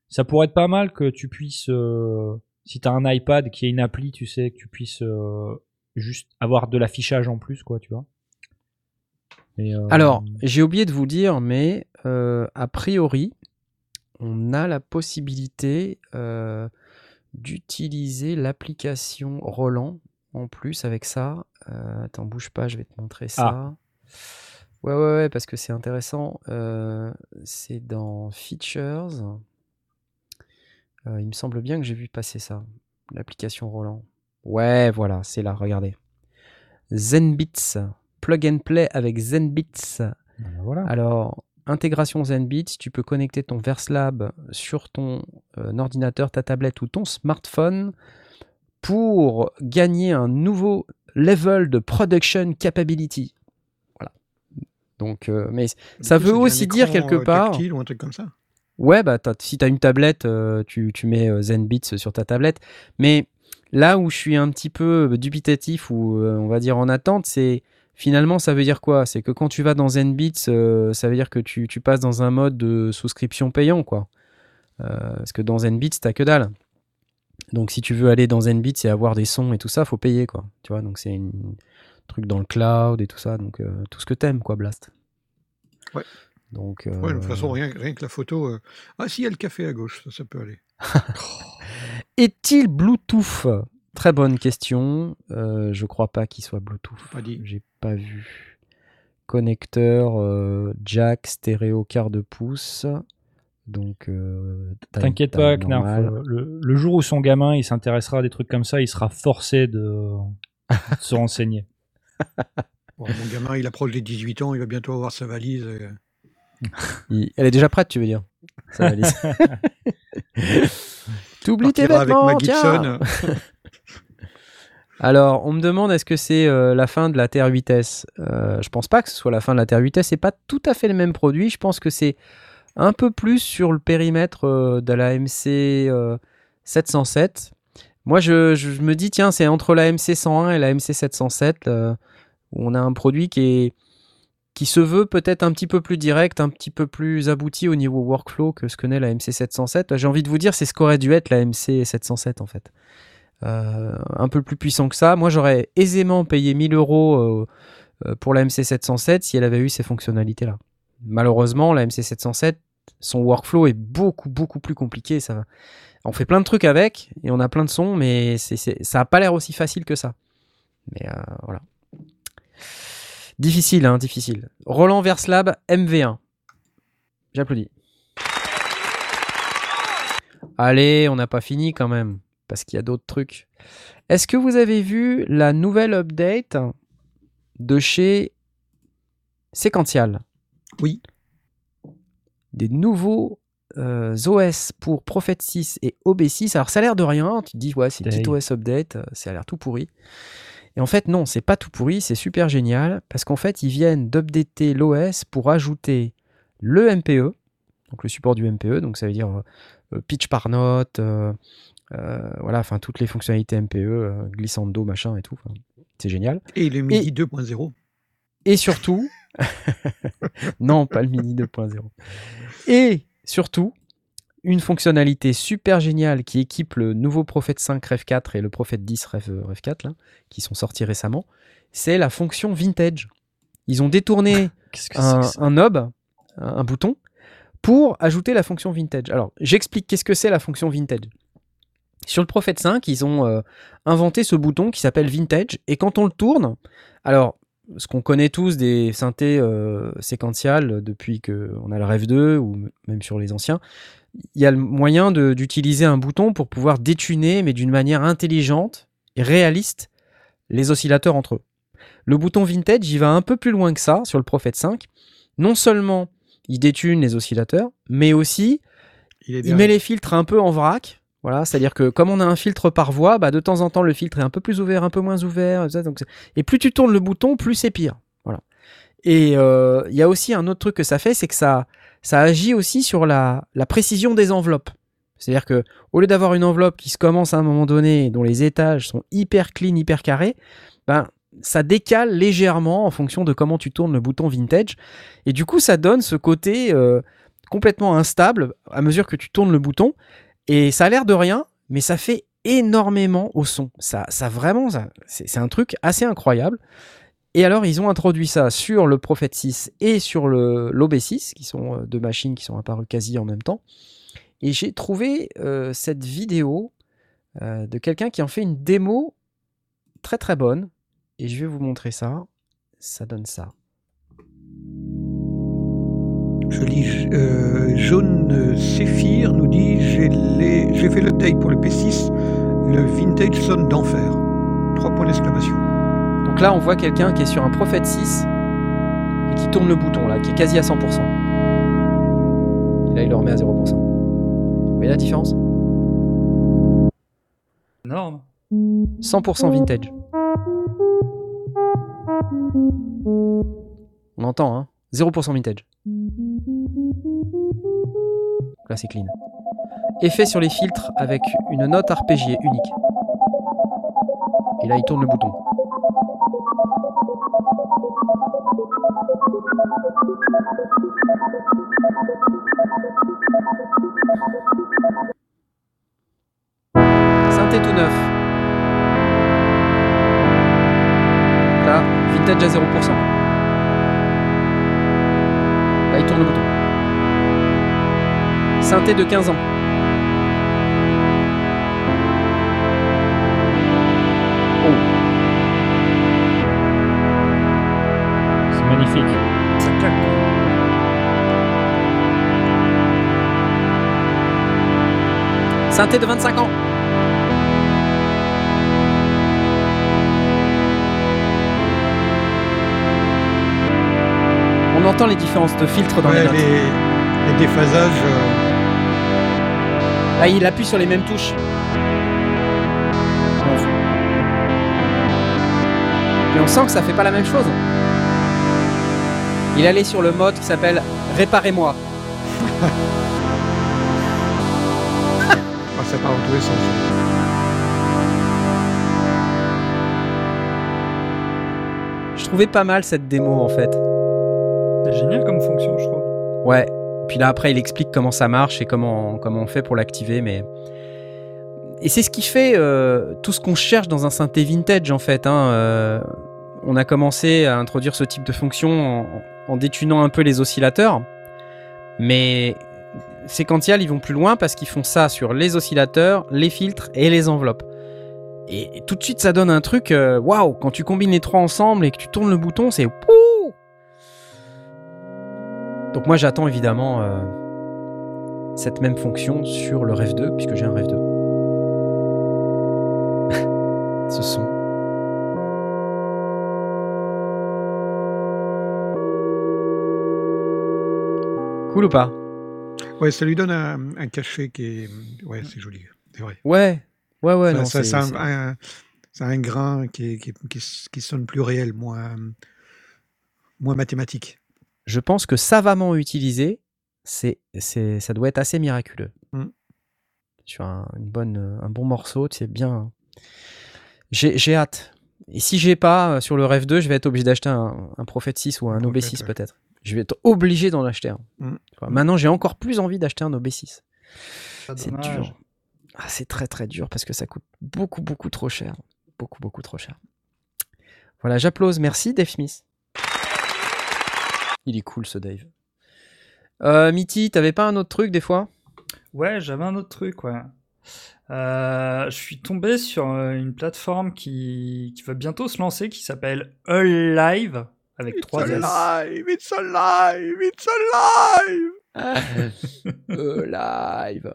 Ça pourrait être pas mal que tu puisses, euh, si t'as un iPad qui est une appli, tu sais que tu puisses euh, juste avoir de l'affichage en plus, quoi, tu vois. Et, euh, Alors, j'ai oublié de vous dire, mais euh, a priori, on a la possibilité d'utiliser l'application Roland en plus avec ça. Attends, bouge pas, je vais te montrer ça. Ouais, ouais, ouais, parce que c'est intéressant. C'est dans Features. Euh, il me semble bien que j'ai vu passer ça, l'application Roland. Ouais, voilà, c'est là, regardez. Zenbits, plug and play avec Zenbits. voilà. Alors, intégration Zenbits, tu peux connecter ton Verslab sur ton euh, ordinateur, ta tablette ou ton smartphone pour gagner un nouveau level de production capability. Voilà. Donc, euh, mais ça veut aussi dire quelque part. tactile ou un truc comme ça. Ouais, bah si tu as une tablette, euh, tu, tu mets euh, Zenbits sur ta tablette. Mais là où je suis un petit peu euh, dubitatif ou on va dire en attente, c'est finalement ça veut dire quoi? C'est que quand tu vas dans Zenbits, ça veut dire que tu, tu passes dans un mode de souscription payant, quoi. Parce que dans Zenbits, t'as que dalle. Donc si tu veux aller dans Zenbeats et avoir des sons et tout ça, faut payer quoi. Tu vois, donc c'est un truc dans le cloud et tout ça, donc tout ce que t'aimes quoi, Blast. Ouais. Donc. Ouais, de toute euh, façon, rien, rien que la photo. euh, Ah, si, il y a le café à gauche, ça, ça peut aller. Est-il Bluetooth? Très bonne question. Euh, je crois pas qu'il soit Bluetooth. Pas dit. J'ai pas vu. Connecteur euh, jack stéréo quart de pouce. Donc. euh, T'inquiète pas, Knarf. euh, Le, le jour où son gamin il s'intéressera à des trucs comme ça, il sera forcé de, de se renseigner. Bon, mon gamin, il approche des 18 ans, il va bientôt avoir sa valise. euh. Il- Elle est déjà prête, tu veux dire valise. T'oublies tes avec vêtements, tiens. Alors, on me demande est-ce que c'est euh, la fin de la Terre 8S euh, Je pense pas que ce soit la fin de la Terre 8S. C'est pas tout à fait le même produit. Je pense que c'est un peu plus sur le périmètre euh, de la MC euh, 707. Moi, je, je me dis, tiens, c'est entre la MC 101 et la MC 707 euh, où on a un produit qui est qui se veut peut-être un petit peu plus direct, un petit peu plus abouti au niveau workflow que ce que n'est la MC 707. J'ai envie de vous dire, c'est ce qu'aurait dû être la MC 707 en fait. Euh, un peu plus puissant que ça. Moi, j'aurais aisément payé 1000 euros euh, euh, pour la MC 707 si elle avait eu ces fonctionnalités-là. Malheureusement, la MC 707, son workflow est beaucoup, beaucoup plus compliqué. Ça. On fait plein de trucs avec et on a plein de sons, mais ça n'a pas l'air aussi facile que ça. Mais voilà. Difficile, hein, difficile. Roland Verslab, MV1. J'applaudis. Allez, on n'a pas fini quand même, parce qu'il y a d'autres trucs. Est-ce que vous avez vu la nouvelle update de chez Sequential? Oui. Des nouveaux euh, OS pour Prophet 6 et OB6. Alors ça a l'air de rien, tu te dis ouais c'est Hey. petit OS update, euh, ça a l'air tout pourri. Et en fait non, c'est pas tout pourri, c'est super génial, parce qu'en fait ils viennent d'updater l'OS pour ajouter le MPE, donc le support du MPE, donc ça veut dire euh, pitch par note, euh, euh, voilà, enfin toutes les fonctionnalités MPE, euh, glissando, machin et tout. C'est génial. Et le MIDI 2.0. Et surtout, non, pas le Mini 2.0. Et surtout, une fonctionnalité super géniale qui équipe le nouveau Prophet 5 Rev 4 et le Prophet 10 Rev, euh, Rev 4, là, qui sont sortis récemment, c'est la fonction vintage. Ils ont détourné un, knob, un, un bouton, pour ajouter la fonction vintage. Alors, j'explique qu'est-ce que c'est la fonction vintage. Sur le Prophet 5, ils ont euh, inventé ce bouton qui s'appelle vintage, et quand on le tourne, alors, ce qu'on connaît tous des synthés euh, séquentiales depuis qu'on a le Rev 2, ou même sur les anciens, il y a le moyen de- d'utiliser un bouton pour pouvoir détuner, mais d'une manière intelligente et réaliste, les oscillateurs entre eux. Le bouton vintage, il va un peu plus loin que ça sur le Prophet 5. Non seulement il détune les oscillateurs, mais aussi Il, met les filtres un peu en vrac. Voilà, c'est-à-dire que comme on a un filtre par voie, bah, de temps en temps le filtre est un peu plus ouvert, un peu moins ouvert. donc et plus tu tournes le bouton, plus c'est pire. Voilà. Et euh, il y a aussi un autre truc que ça fait, c'est que ça, ça agit aussi sur la, précision des enveloppes. C'est-à-dire que au lieu d'avoir une enveloppe qui se commence à un moment donné, dont les étages sont hyper clean, hyper carrés, ben ça décale légèrement en fonction de comment tu tournes le bouton vintage. Et du coup, ça donne ce côté euh, complètement instable à mesure que tu tournes le bouton. Et ça a l'air de rien, mais ça fait énormément au son. Ça, ça vraiment, c'est un truc assez incroyable. Et alors, ils ont introduit ça sur le Prophet 6 et sur le l'OB6, qui sont euh, deux machines qui sont apparues quasi en même temps. Et j'ai trouvé euh, cette vidéo euh, de quelqu'un qui en fait une démo très très bonne. Et je vais vous montrer ça. Ça donne ça. Je lis Jaune Séphir nous dit j'ai fait l'update pour le P6, le vintage sonne d'enfer. Trois points d'exclamation. Donc là, on voit quelqu'un qui est sur un Prophet 6 et qui tourne le bouton, là, qui est quasi à 100%. Et là, il le remet à 0%. Vous voyez la différence? Énorme. 100% vintage. On entend, hein 0% vintage. Là, c'est clean. Effet sur les filtres avec une note arpégiée unique. Et là, il tourne le bouton. Vintage à 0%. Là, il tourne le bouton. Synthé de 15 ans. Oh. C'est magnifique. Ça claque. Synthé de 25 ans. Entend les différences de filtres dans les Ouais, notes. les, les déphasages. euh, Ah, il appuie sur les mêmes touches. Et on sent que ça fait pas la même chose. Il allait sur le mode qui s'appelle Réparez-moi. ah, ça part dans tous les sens. Je trouvais pas mal cette démo en fait. Génial comme fonction, je trouve. Ouais. Puis là après il explique comment ça marche et comment, on fait pour l'activer mais et c'est ce qui fait euh, tout ce qu'on cherche dans un synthé vintage en fait. hein, euh, on a commencé à introduire ce type de fonction en, détunant un peu les oscillateurs, mais Sequential ils vont plus loin parce qu'ils font ça sur les oscillateurs, les filtres et les enveloppes. Et, tout de suite ça donne un truc euh, waouh quand tu combines les trois ensemble et que tu tournes le bouton c'est donc moi j'attends évidemment euh, cette même fonction sur le Rêve 2 puisque j'ai un Rêve 2. Ce son. Cool ou pas? Ouais, ça lui donne un, un cachet qui est. Ouais, c'est joli. C'est vrai. Ouais, ouais, ouais. ça, non, ça- c'est- ça a c'est- un, un- ça a un grain qui, est- qui, est- qui s- qui sonne plus réel, moins, moins mathématique. Je pense que savamment utilisé, c'est, c'est, ça doit être assez miraculeux. Mm. Sur un, une bonne, un bon morceau, c'est bien. J'ai, j'ai hâte. Et si j'ai pas euh, sur le Rêve 2, je vais être obligé d'acheter un, un Prophet 6 ou un Prophet, OB6 ouais. peut-être. Je vais être obligé d'en acheter un. Mm. Enfin, Maintenant, j'ai encore plus envie d'acheter un OB6. Pas C'est dommage. dur. Ah, c'est très très dur parce que ça coûte beaucoup beaucoup trop cher. Beaucoup beaucoup trop cher. Voilà, j'applause. Merci Dave Smith. Il est cool ce Dave. Euh, Mitty, t'avais pas un autre truc des fois? Ouais, j'avais un autre truc, ouais. Euh, je suis tombé sur euh, une plateforme qui, qui va bientôt se lancer qui s'appelle Alive avec It's 3 S. alive, it's alive, it's alive. Euh, Live.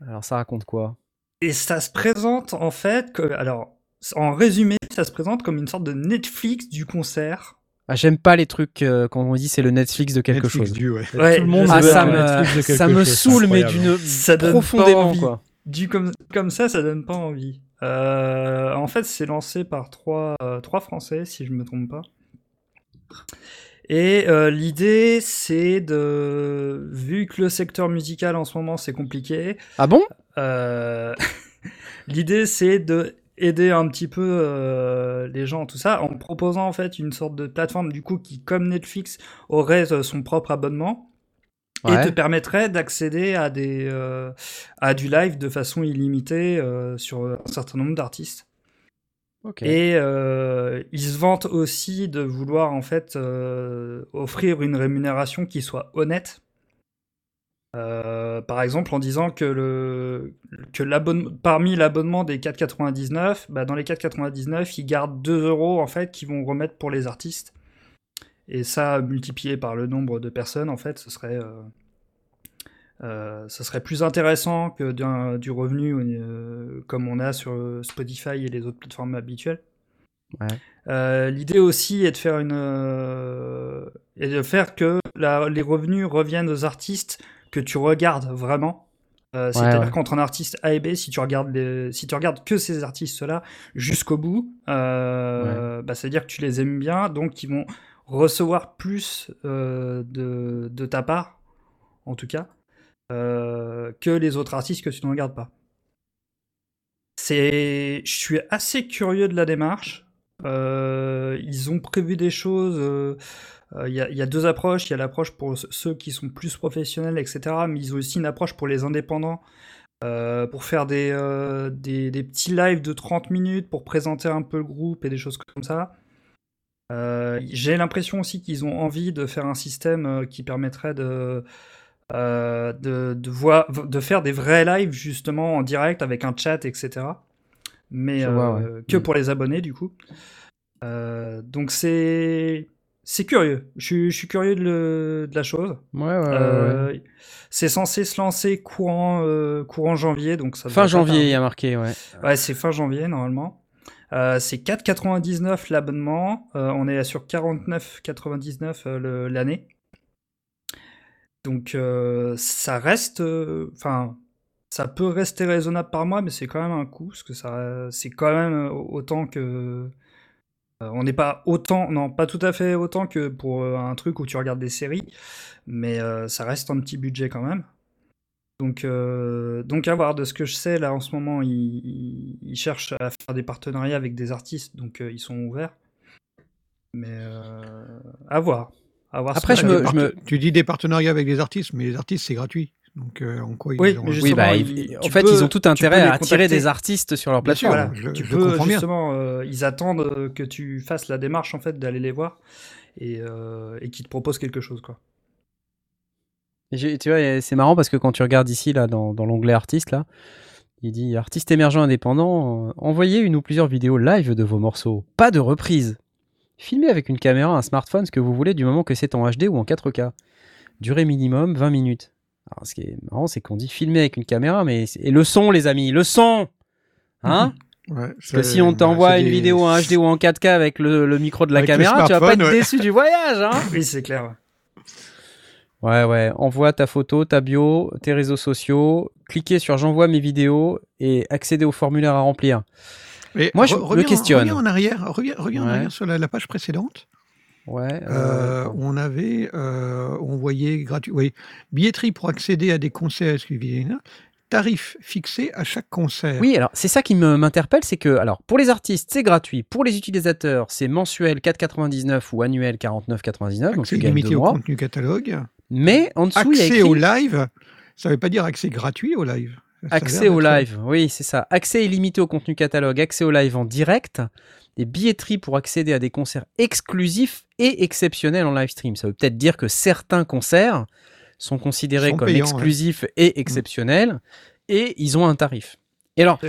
Alors ça raconte quoi? Et ça se présente en fait, que, alors en résumé, ça se présente comme une sorte de Netflix du concert. Ah, J'aime pas les trucs euh, quand on dit c'est le Netflix de quelque Netflix chose. du, ouais. Ouais, Tout le monde Ah, ça me, ça me chose, saoule, mais d'une Ça donne pas profondément envie. quoi. Du comme, comme ça, ça donne pas envie. Euh, en fait, c'est lancé par trois, euh, trois Français, si je me trompe pas. Et euh, l'idée, c'est de... Vu que le secteur musical en ce moment, c'est compliqué, Ah bon? euh, l'idée, c'est de aider un petit peu euh, les gens, tout ça, en proposant en fait une sorte de plateforme, du coup, qui, comme Netflix, aurait euh, son propre abonnement et Ouais. te permettrait d'accéder à des euh, à du live de façon illimitée euh, sur un certain nombre d'artistes. Ok. Et euh, ils se vantent aussi de vouloir en fait euh, offrir une rémunération qui soit honnête. Euh, par exemple, en disant que le que parmi l'abonnement des 4,99, bah, dans les 4,99, ils gardent 2 euros en fait qu'ils vont remettre pour les artistes. Et ça, multiplié par le nombre de personnes, en fait, ce serait, euh, euh, ce serait plus intéressant que du revenu comme on a sur Spotify et les autres plateformes habituelles. Ouais. Euh, L'idée aussi est de faire une, euh, est de faire que la- les revenus reviennent aux artistes que tu regardes vraiment. Euh, C'est-à-dire ouais. qu'entre un artiste A et B, si tu regardes, les, si tu regardes que ces artistes-là jusqu'au bout, euh, bah, c'est-à-dire que tu les aimes bien, donc ils vont recevoir plus euh, de, de ta part, en tout cas, euh, que les autres artistes que tu ne regardes pas. C'est, je suis assez curieux de la démarche. Ils ont prévu des choses. Euh, Il y, a- il y a deux approches. Il y a l'approche pour ce- ceux qui sont plus professionnels, etc. Mais ils ont aussi une approche pour les indépendants. euh, pour faire des, euh, des, des petits lives de 30 minutes pour présenter un peu le groupe et des choses comme ça. Euh, J'ai l'impression aussi qu'ils ont envie de faire un système qui permettrait de, de, de, voir, de faire des vrais lives justement en direct avec un chat, etc. Mais Je vois, ouais. que Mm. pour les abonnés du coup. Donc c'est c'est curieux. Je suis, je suis curieux de, le- de la chose. Ouais, ouais, Euh, ouais. C'est censé se lancer courant, euh, courant janvier, donc ça Fin janvier, il y a marqué, ouais. Ouais, c'est fin janvier normalement. Euh, c'est 4,99 l'abonnement. On est sur 49,99 euh, le- l'année. Donc ça reste, enfin, ça peut rester raisonnable par mois, mais c'est quand même un coût parce que ça, c'est quand même autant que. Euh, on n'est pas autant, non, pas tout à fait autant que pour euh, un truc où tu regardes des séries, mais euh, ça reste un petit budget quand même. Donc, euh, donc à voir. De ce que je sais, là en ce moment, ils, cherchent à faire des partenariats avec des artistes, donc euh, ils sont ouverts. Mais euh, à voir. À voir ce Après, me- je me- Tu dis des partenariats avec des artistes, mais les artistes, c'est gratuit. Donc, euh, en quoi ils Oui, ont Oui, bah, ils- en tu fait, peux- ils ont tout intérêt à attirer des artistes sur leur sûr, plateforme. je- tu je peux comprends bien. justement, euh, ils attendent euh, que tu fasses la démarche en fait d'aller les voir et, euh, et qu'ils te proposent quelque chose quoi. Et j'ai- tu vois, c'est marrant parce que quand tu regardes ici, là, dans, dans l'onglet artiste, là, il dit artiste émergent indépendant, euh, envoyez une ou plusieurs vidéos live de vos morceaux, pas de reprise. Filmez avec une caméra, un smartphone, ce que vous voulez, du moment que c'est en HD ou en 4K. Durée minimum 20 minutes. Alors, ce qui est marrant, c'est qu'on dit filmer avec une caméra, mais et le son, les amis, le son, hein? Ouais, Parce que si on t'envoie une des- vidéo en HD ou en 4K avec le, le micro de la Avec caméra, tu vas pas être ouais. déçu du voyage, hein? Oui, c'est clair. Ouais, ouais. Envoie ta photo, ta bio, tes réseaux sociaux, cliquez sur j'envoie mes vidéos et accédez au formulaire à remplir. Mais Moi, je me questionne. Reviens en arrière, reviens, reviens en arrière sur la, la page précédente. Ouais. Euh, euh, on avait, euh, on voyait gratuit, oui, billetterie pour accéder à des concerts exclusifs, tarif fixé à chaque concert. Oui, alors c'est ça qui m'interpelle, c'est que alors pour les artistes c'est gratuit, pour les utilisateurs c'est mensuel 4,99 ou annuel 49,99, donc accès gagnes limité au mois. contenu catalogue. Mais en dessous il y a Accès écrit au live, ça veut pas dire accès gratuit au live. Ça accès au live. Oui, c'est ça. Accès illimité au contenu catalogue, accès au live en direct, des billetteries pour accéder à des concerts exclusifs et exceptionnels en live stream. Ça veut peut-être dire que certains concerts sont considérés Sont comme payants, exclusifs et exceptionnels et ils ont un tarif. Et alors,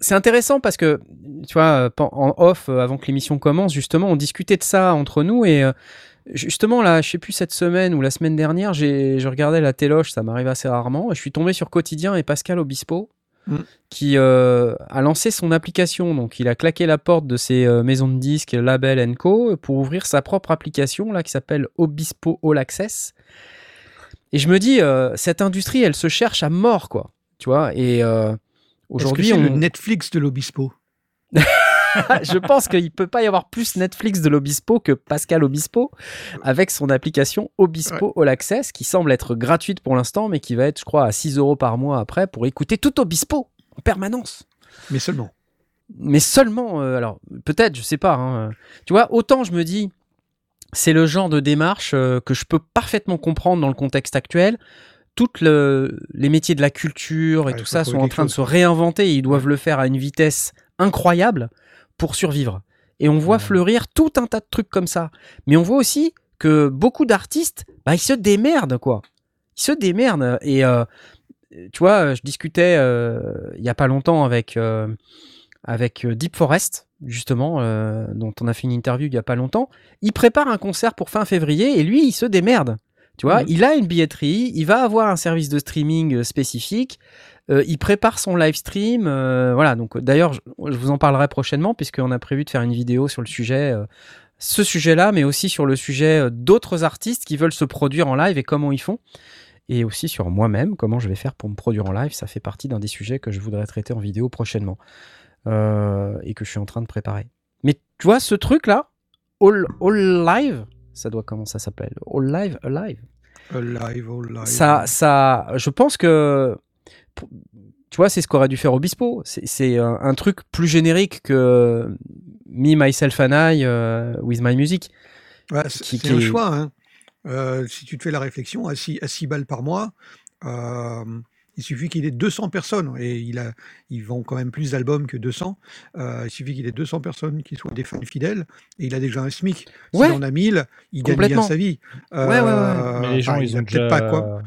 C'est intéressant parce que, tu vois, euh, en off, euh, avant que l'émission commence, justement, on discutait de ça entre nous et euh, justement, là, je sais plus, cette semaine ou la semaine dernière, j'ai, je regardais la téloche, ça m'arrive assez rarement, et je suis tombé sur Quotidien et Pascal Obispo Mm. qui euh, a lancé son application. Donc, il a claqué la porte de ses euh, maisons de disques, Label Co, pour ouvrir sa propre application, là, qui s'appelle Obispo All Access. Et je me dis, euh, cette industrie, elle se cherche à mort, quoi. Tu vois, et aujourd'hui, on... le Netflix de l'Obispo? je pense qu'il peut pas y avoir plus Netflix de l'Obispo que Pascal Obispo avec son application Obispo All Access qui semble être gratuite pour l'instant mais qui va être je crois à 6 euros par mois après pour écouter tout Obispo en permanence. Mais seulement. Mais seulement, euh, alors peut-être, je sais pas. hein, tu vois, autant je me dis, c'est le genre de démarche euh, que je peux parfaitement comprendre dans le contexte actuel. Toutes le- les métiers de la culture et Ouais, tout ça sont en train de se réinventer et ils doivent le faire à une vitesse incroyable pour survivre. Et on voit fleurir tout un tas de trucs comme ça. Mais on voit aussi que beaucoup d'artistes, bah, ils se démerdent, quoi. Ils se démerdent. Et euh, tu vois, je discutais euh, il y a pas longtemps avec, euh, avec euh, Deep Forest, justement, euh, dont on a fait une interview il y a pas longtemps. Il prépare un concert pour fin février et lui, il se démerde. Tu vois, Mhm. il a une billetterie, il va avoir un service de streaming euh, spécifique, euh, il prépare son live stream. euh, voilà, donc euh, d'ailleurs, je, je vous en parlerai prochainement, puisqu'on a prévu de faire une vidéo sur le sujet, euh, ce sujet-là, mais aussi sur le sujet d'autres artistes qui veulent se produire en live et comment ils font. Et aussi sur moi-même, comment je vais faire pour me produire en live. Ça fait partie d'un des sujets que je voudrais traiter en vidéo prochainement et que je suis en train de préparer. Mais tu vois, ce truc-là, All, All Live, ça doit comment ça s'appelle? All Live, Alive? Live, all live. ça, ça, je pense que, tu vois, c'est ce qu'aurait dû faire Obispo. C'est- C'est un, un truc plus générique que Me, Myself and I euh, with My Music. Ouais, c'est qui- un choix. hein. Euh, si tu te fais la réflexion, à 6, balles par mois, euh, Il suffit qu'il ait 200 personnes, et il a, ils vendent quand même plus d'albums que 200. Euh, il suffit qu'il ait 200 personnes qui soient des fans fidèles, et il a déjà un SMIC. Ouais. S'il en a 1000, il gagne bien sa vie. Ouais, ouais, ouais. Euh, Mais les gens, enfin, ils ont peut-être déjà... pas quoi.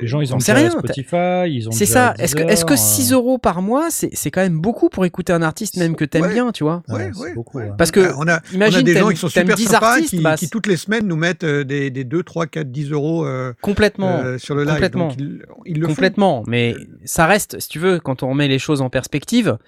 Les gens, ils ont On déjà rien, Spotify, ils ont C'est ça. Est-ce que, est-ce que Deezer, 6 euros par mois, c'est c'est quand même beaucoup pour écouter un artiste même que t'aimes Ouais. bien, tu vois euh, Ouais, ouais, beaucoup, ouais. ouais. Parce que, Euh, on a, on imagine, a des gens qui sont super 10 sympas, artistes, qui, bah, qui toutes les semaines nous mettent euh, des, des 2, 3, 4, 10 euros euh, Complètement. euh, sur le live. complètement. Donc, ils, ils le font. Complètement, mais ça reste, si tu veux, quand on remet les choses en perspective,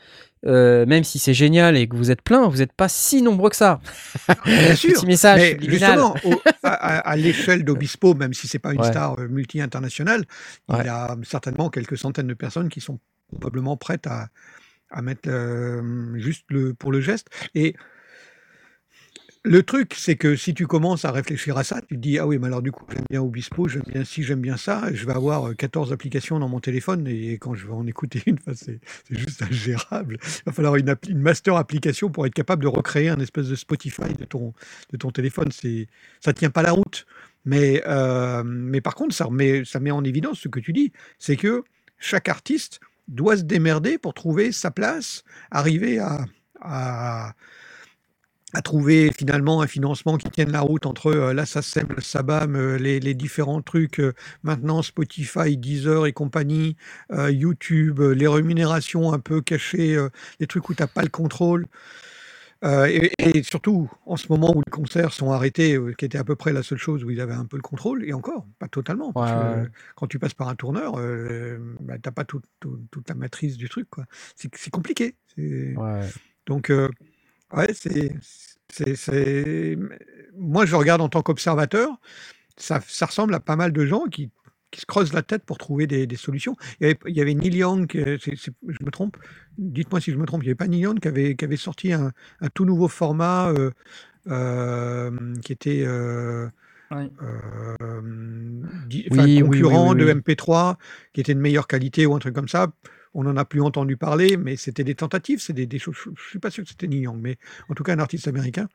euh, même si c'est génial et que vous êtes plein, vous n'êtes pas si nombreux que ça. Bien sûr. Petit message Mais justement, au- à, à- l'échelle d'Obispo, même si c'est pas une Ouais. star euh, multi-internationale, Ouais. il a certainement quelques centaines de personnes qui sont probablement prêtes à, à mettre euh, juste le, pour le geste. Et le truc, c'est que si tu commences à réfléchir à ça, tu te dis ah oui, mais alors du coup j'aime bien Obispo, j'aime bien ci, j'aime bien ça, je vais avoir euh, 14 applications dans mon téléphone et quand je vais en écouter une, c'est juste ingérable. Il va falloir une, master application pour être capable de recréer un espèce de Spotify de ton, de ton téléphone. Ça tient pas la route. Mais, euh, mais par contre, ça met, ça met en évidence ce que tu dis, c'est que chaque artiste doit se démerder pour trouver sa place, arriver à, à trouver finalement un financement qui tienne la route entre euh, la SACEM, le SABAM, euh, les, les différents trucs, euh, maintenant Spotify, Deezer et compagnie, euh, YouTube, les rémunérations un peu cachées, les trucs où tu n'as pas le contrôle. Et, et surtout, en ce moment où les concerts sont arrêtés, qui était à peu près la seule chose où ils avaient un peu le contrôle, et encore, pas totalement, parce que quand tu passes par un tourneur, bah, t'as pas tout- tout- toute la matrice du truc. quoi. C'est c'est compliqué. C'est- Ouais. Donc, ouais, c'est. c'est- c'est- Moi, je regarde en tant qu'observateur, ça, ça ressemble à pas mal de gens qui, qui se creusent la tête pour trouver des, des solutions. Il y avait, il y avait Neil Young, euh, c'est- c'est- je me trompe, dites-moi si je me trompe, il n'y avait pas Neil Young qui avait, qui avait sorti un, un tout nouveau format euh, euh, qui était. euh, Ouais. euh, di- enfin, Oui, oui, concurrent oui, oui, oui. de MP3 qui était de meilleure qualité ou un truc comme ça. On n'en a plus entendu parler, mais c'était des tentatives, c'est des, des choses. Je suis pas sûr que c'était Neil Young, mais en tout cas un artiste américain.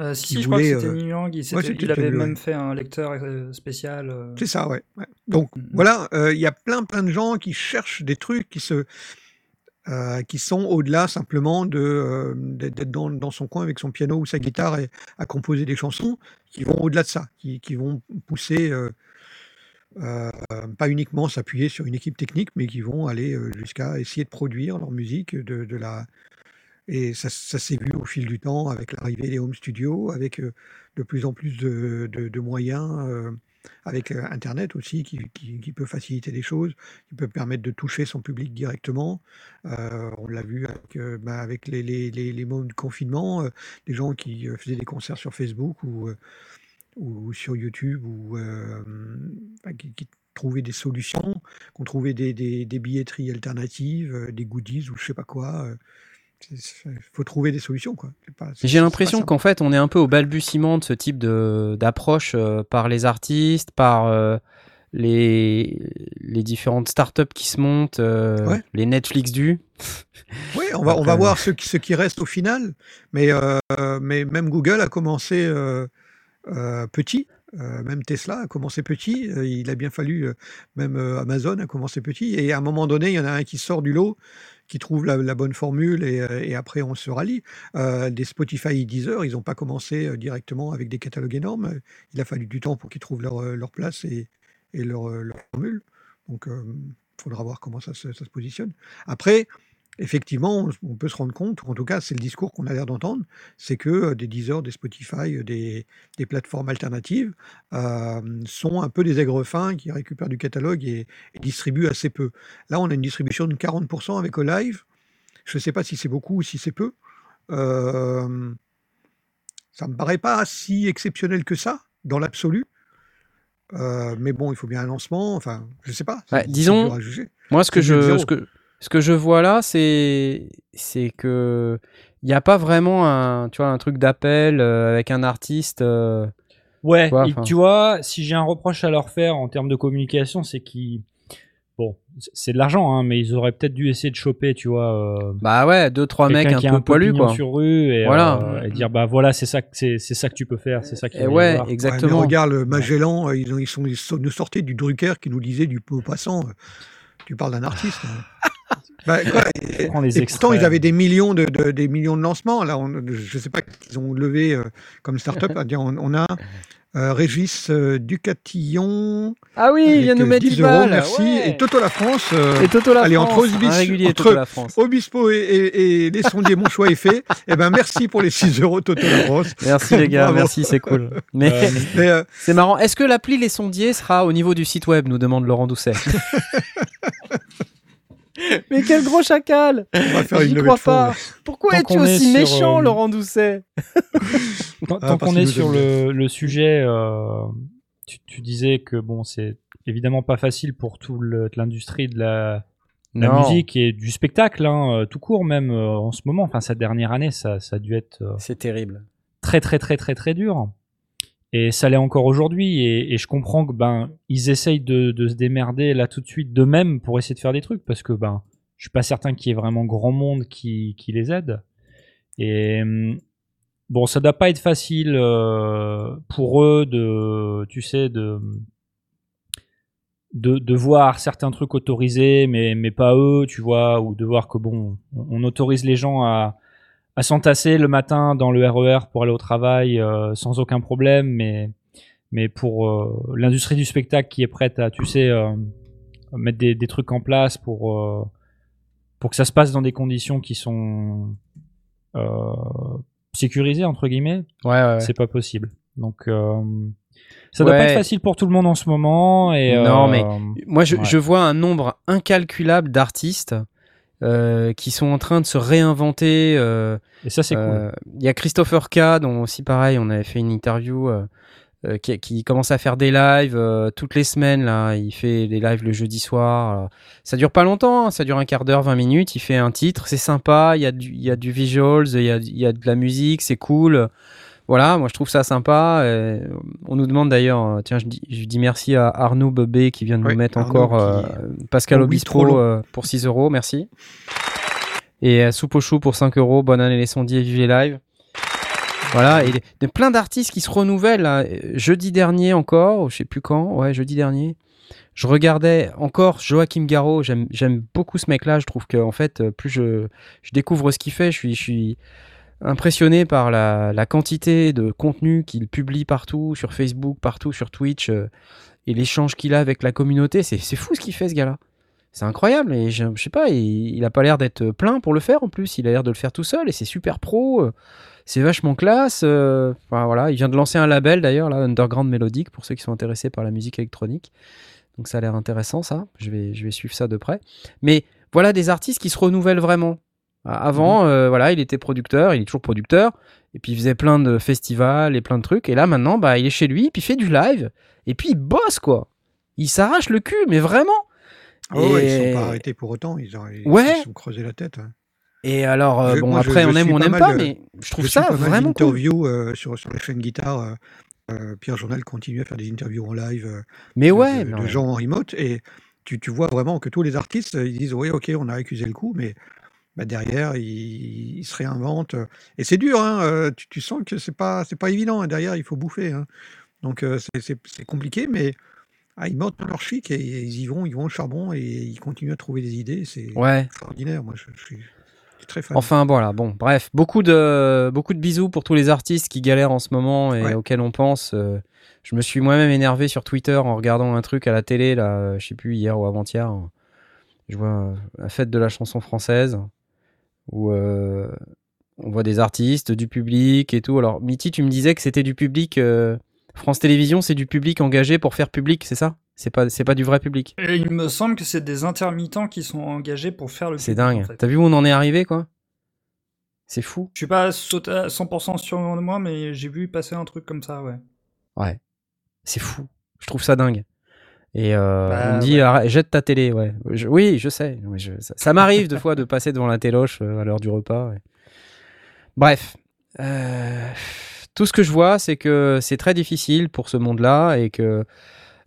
Euh, si, je crois que c'était euh, Neil Young. Il, ouais, il avait ouais. même fait un lecteur euh, spécial. euh. C'est ça, ouais. ouais. Donc Mhm. voilà, euh, il y a plein plein de gens qui cherchent des trucs qui se qui sont au-delà simplement de d'être d'être dans, dans son coin avec son piano ou sa guitare et à composer des chansons, qui vont au-delà de ça, qui, qui vont pousser euh, pas uniquement s'appuyer sur une équipe technique, mais qui vont aller euh, jusqu'à essayer de produire leur musique de, la et ça, s'est vu au fil du temps avec l'arrivée des home studios, avec euh, de plus en plus de, moyens, avec Internet aussi qui, peut faciliter les choses, qui peut permettre de toucher son public directement. On l'a vu avec, bah, les, les, moments de confinement, des gens qui faisaient des concerts sur Facebook ou, ou sur YouTube, ou euh, qui, qui trouvaient des solutions, qui ont trouvé des, des, des billetteries alternatives, euh, des goodies ou je sais pas quoi. euh, il faut trouver des solutions. quoi. J'ai l'impression qu'en fait, on est un peu au balbutiement de ce type d'approche euh, par les artistes, par euh, les, les différentes startups qui se montent, euh, Ouais. les Netflix du. Oui, on va, on va voir ce qui, ce qui reste au final. Mais, euh, mais même Google a commencé euh, petit. Euh, même Tesla a commencé petit. Euh, il a bien fallu, même Amazon a commencé petit. Et à un moment donné, il y en a un qui sort du lot, qui trouve la, bonne formule et, après on se rallie. Des Spotify et Deezer, ils n'ont pas commencé directement avec des catalogues énormes. Il a fallu du temps pour qu'ils trouvent leur, place et, leur, formule. Donc il faudra voir comment ça se positionne. Après, effectivement, on, peut se rendre compte, ou en tout cas c'est le discours qu'on a l'air d'entendre, c'est que des Deezer, des Spotify, des, des plateformes alternatives euh, sont un peu des aigrefins qui récupèrent du catalogue et, et distribuent assez peu. Là, on a une distribution de 40% avec Olive. Je ne sais pas si c'est beaucoup ou si c'est peu. Euh, ça me paraît pas si exceptionnel que ça, dans l'absolu. Euh, mais bon, il faut bien un lancement. Enfin, je sais pas. Ouais, c'est disons. Moi, ce que je, zéro. ce que, ce que je vois là, c'est, c'est que il n'y a pas vraiment un, tu vois, un truc d'appel euh, avec un artiste. euh, Ouais, tu vois, et enfin. tu vois, si j'ai un reproche à leur faire en termes de communication, c'est qu'ils. Bon, c'est de l'argent, hein, mais ils auraient peut-être dû essayer de choper, tu vois. euh, Bah ouais, deux trois mecs un qui a peu poilus pignon quoi. sur rue et, Voilà. euh, et dire bah voilà c'est ça que c'est c'est ça que tu peux faire c'est ça qu'il Et faut y ouais. Ouais, exactement. mais regarde, le Magellan, euh, ils, ont- ils, sont, ils sont- sortaient du Drucker qui nous disait du pot passant. Tu parles d'un artiste. hein. Bah, quoi, et, Prends les et pourtant, ils avaient des millions de, de- des millions de lancements. Là, on, je ne sais pas qu'ils ont levé euh, comme start-up. à dire, on, on a euh, Régis euh, Ducatillon. Ah oui, il vient nous mettre 10 10 euros, merci. ouais. Et Toto La France. Et Toto la allez, France, entre Obis- entre- Toto la France. Obispo et, et- et les sondiers, mon choix est fait. Eh ben, merci pour les 6 euros Toto La France. Merci les gars, merci, c'est cool. Mais c'est marrant. Est-ce que l'appli Les Sondiers sera au niveau du site web nous demande Laurent Doucet? Mais quel gros chacal on va faire J'y une levée crois pas. ouais. Pourquoi es-tu est aussi sur, méchant, euh, Laurent Doucet Tant, Ah, tant qu'on est sur le, le sujet, euh, tu, tu disais que bon, c'est évidemment pas facile pour toute l'industrie de la, musique et du spectacle, hein, euh, tout court même euh, en ce moment. Enfin, cette dernière année, ça, ça a dû être euh, C'est terrible. très très très très très dur. Et ça l'est encore aujourd'hui. Et, je comprends que ben ils essayent de, se démerder là tout de suite d'eux-mêmes pour essayer de faire des trucs parce que ben je suis pas certain qu'il y ait vraiment grand monde qui, qui les aide. Et hum, bon, ça doit pas être facile euh, pour eux de, tu sais, de de, voir certains trucs autorisés, mais, mais pas eux, tu vois, ou de voir que bon, on, on autorise les gens à, à s'entasser le matin dans le RER pour aller au travail euh, sans aucun problème, mais, mais pour euh, l'industrie du spectacle qui est prête à, tu sais, euh, mettre des, des trucs en place pour, pour que ça se passe dans des conditions qui sont sécurisées, entre guillemets, Ouais, ouais. ouais. c'est pas possible. Donc, ça doit pas être facile pour tout le monde en ce moment. Et, Non, mais Moi, je, je vois un nombre incalculable d'artistes euh, qui sont en train de se réinventer. euh, Et ça, c'est cool. euh, Il y a Christopher K, dont aussi pareil, on avait fait une interview, euh, qui, qui commence à faire des lives euh, toutes les semaines. Là, il fait des lives le jeudi soir. Ça dure pas longtemps, hein, ça dure un quart d'heure, 20 minutes. Il fait un titre, c'est sympa. Il y a du, il y a du visuals, il y a, il y a de la musique, c'est cool. Voilà, moi je trouve ça sympa. Euh, on nous demande d'ailleurs, euh, tiens, je dis, je dis merci à Arnaud Bebé qui vient de nous mettre Arnaud encore qui- euh, Pascal Oh Obispo pour 6 euros, merci. Et euh, Soupe au chou pour 5 euros, bonne année les sondiers, vive les lives. Voilà, et il y a plein d'artistes qui se renouvellent. là. Jeudi dernier encore, je sais plus quand, ouais, jeudi dernier, je regardais encore Joachim Garraud. J'aime beaucoup ce mec-là. Je trouve que en fait, plus je, je découvre ce qu'il fait, je suis, je suis impressionné par la, quantité de contenu qu'il publie partout, sur Facebook, partout, sur Twitch, euh, et l'échange qu'il a avec la communauté. C'est fou ce qu'il fait, ce gars-là. C'est incroyable. Et je, je sais pas, il, il a pas l'air d'être plein pour le faire en plus. Il a l'air de le faire tout seul et c'est super pro. euh, C'est vachement classe. euh, enfin, voilà, il vient de lancer un label d'ailleurs, Underground Melodic, pour ceux qui sont intéressés par la musique électronique. Donc ça a l'air intéressant, ça. Je vais, je vais suivre ça de près. Mais voilà des artistes qui se renouvellent vraiment. Avant, euh, voilà, il était producteur, il est toujours producteur, et puis il faisait plein de festivals et plein de trucs. Et là, maintenant, bah, il est chez lui, puis il fait du live, et puis il bosse, quoi. Il s'arrache le cul, mais vraiment. Ah ouais, ils Et- sont pas arrêtés pour autant. Ils, ont, ils Ouais. se sont creusés la tête. hein. Et alors, euh, Je- bon, moi, après, je on aime ou on n'aime pas, mais je trouve ça pas mal vraiment cool. euh, sur, sur les chaînes guitare. euh, Pierre Journal continue à faire des interviews en live Mais ouais, de- gens en remote. Et tu, tu vois vraiment que tous les artistes, ils disent Oui, ok, on a accusé le coup, mais bah, derrière, ils, ils se réinventent. Et c'est dur, hein, euh, tu, tu sens que c'est pas, c'est pas évident. hein, derrière, il faut bouffer. hein. Donc euh, c'est- compliqué, mais ah, ils montent leur chic et, ils y vont, ils vont au charbon et ils continuent à trouver des idées. C'est Ouais. extraordinaire. Moi, je, je suis, très fan. Enfin voilà, bon, bref, beaucoup de, beaucoup de bisous pour tous les artistes qui galèrent en ce moment et Ouais. auxquels on pense. euh, je me suis moi-même énervé sur Twitter en regardant un truc à la télé, là, euh, je sais plus, hier ou avant-hier. Je vois euh, la fête de la chanson française où euh, on voit des artistes, du public et tout. Alors, Mitty, tu me disais que c'était du public. euh, France Télévisions, c'est du public engagé pour faire public, c'est ça? C'est pas, c'est pas du vrai public. Et il me semble que c'est des intermittents qui sont engagés pour faire le C'est public, dingue. en fait. T'as vu où on en est arrivé, quoi? C'est fou. Je suis pas sauté à 100% sûr de moi, mais j'ai vu passer un truc comme ça, ouais. Ouais. C'est fou. Je trouve ça dingue. Et euh, Bah, on me dit, ouais. jette ta télé, ouais. Je- oui, je sais. Oui, je- ça ça m'arrive deux fois de passer devant la téloche euh, à l'heure du repas. ouais. Bref. Euh, tout ce que je vois, c'est que c'est très difficile pour ce monde-là et que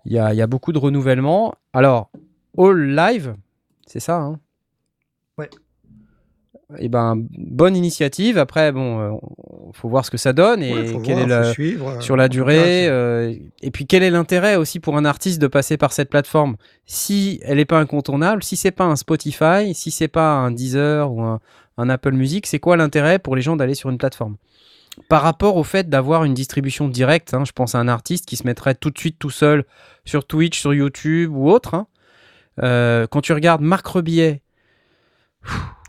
il y a, y a beaucoup de renouvellement. Alors, All Live, c'est ça, hein? Ouais. Et ben bonne initiative. Après, bon, euh, faut voir ce que ça donne et Ouais, faut quel voir, est la- suivre, euh, sur la durée. euh, et puis quel est l'intérêt aussi pour un artiste de passer par cette plateforme? Si elle n'est pas incontournable, si c'est pas un Spotify, si c'est pas un Deezer ou un, un Apple Music, c'est quoi l'intérêt pour les gens d'aller sur une plateforme? Par rapport au fait d'avoir une distribution directe, hein, je pense à un artiste qui se mettrait tout de suite tout seul sur Twitch, sur YouTube ou autre. hein. Euh, quand tu regardes Marc Rebillet,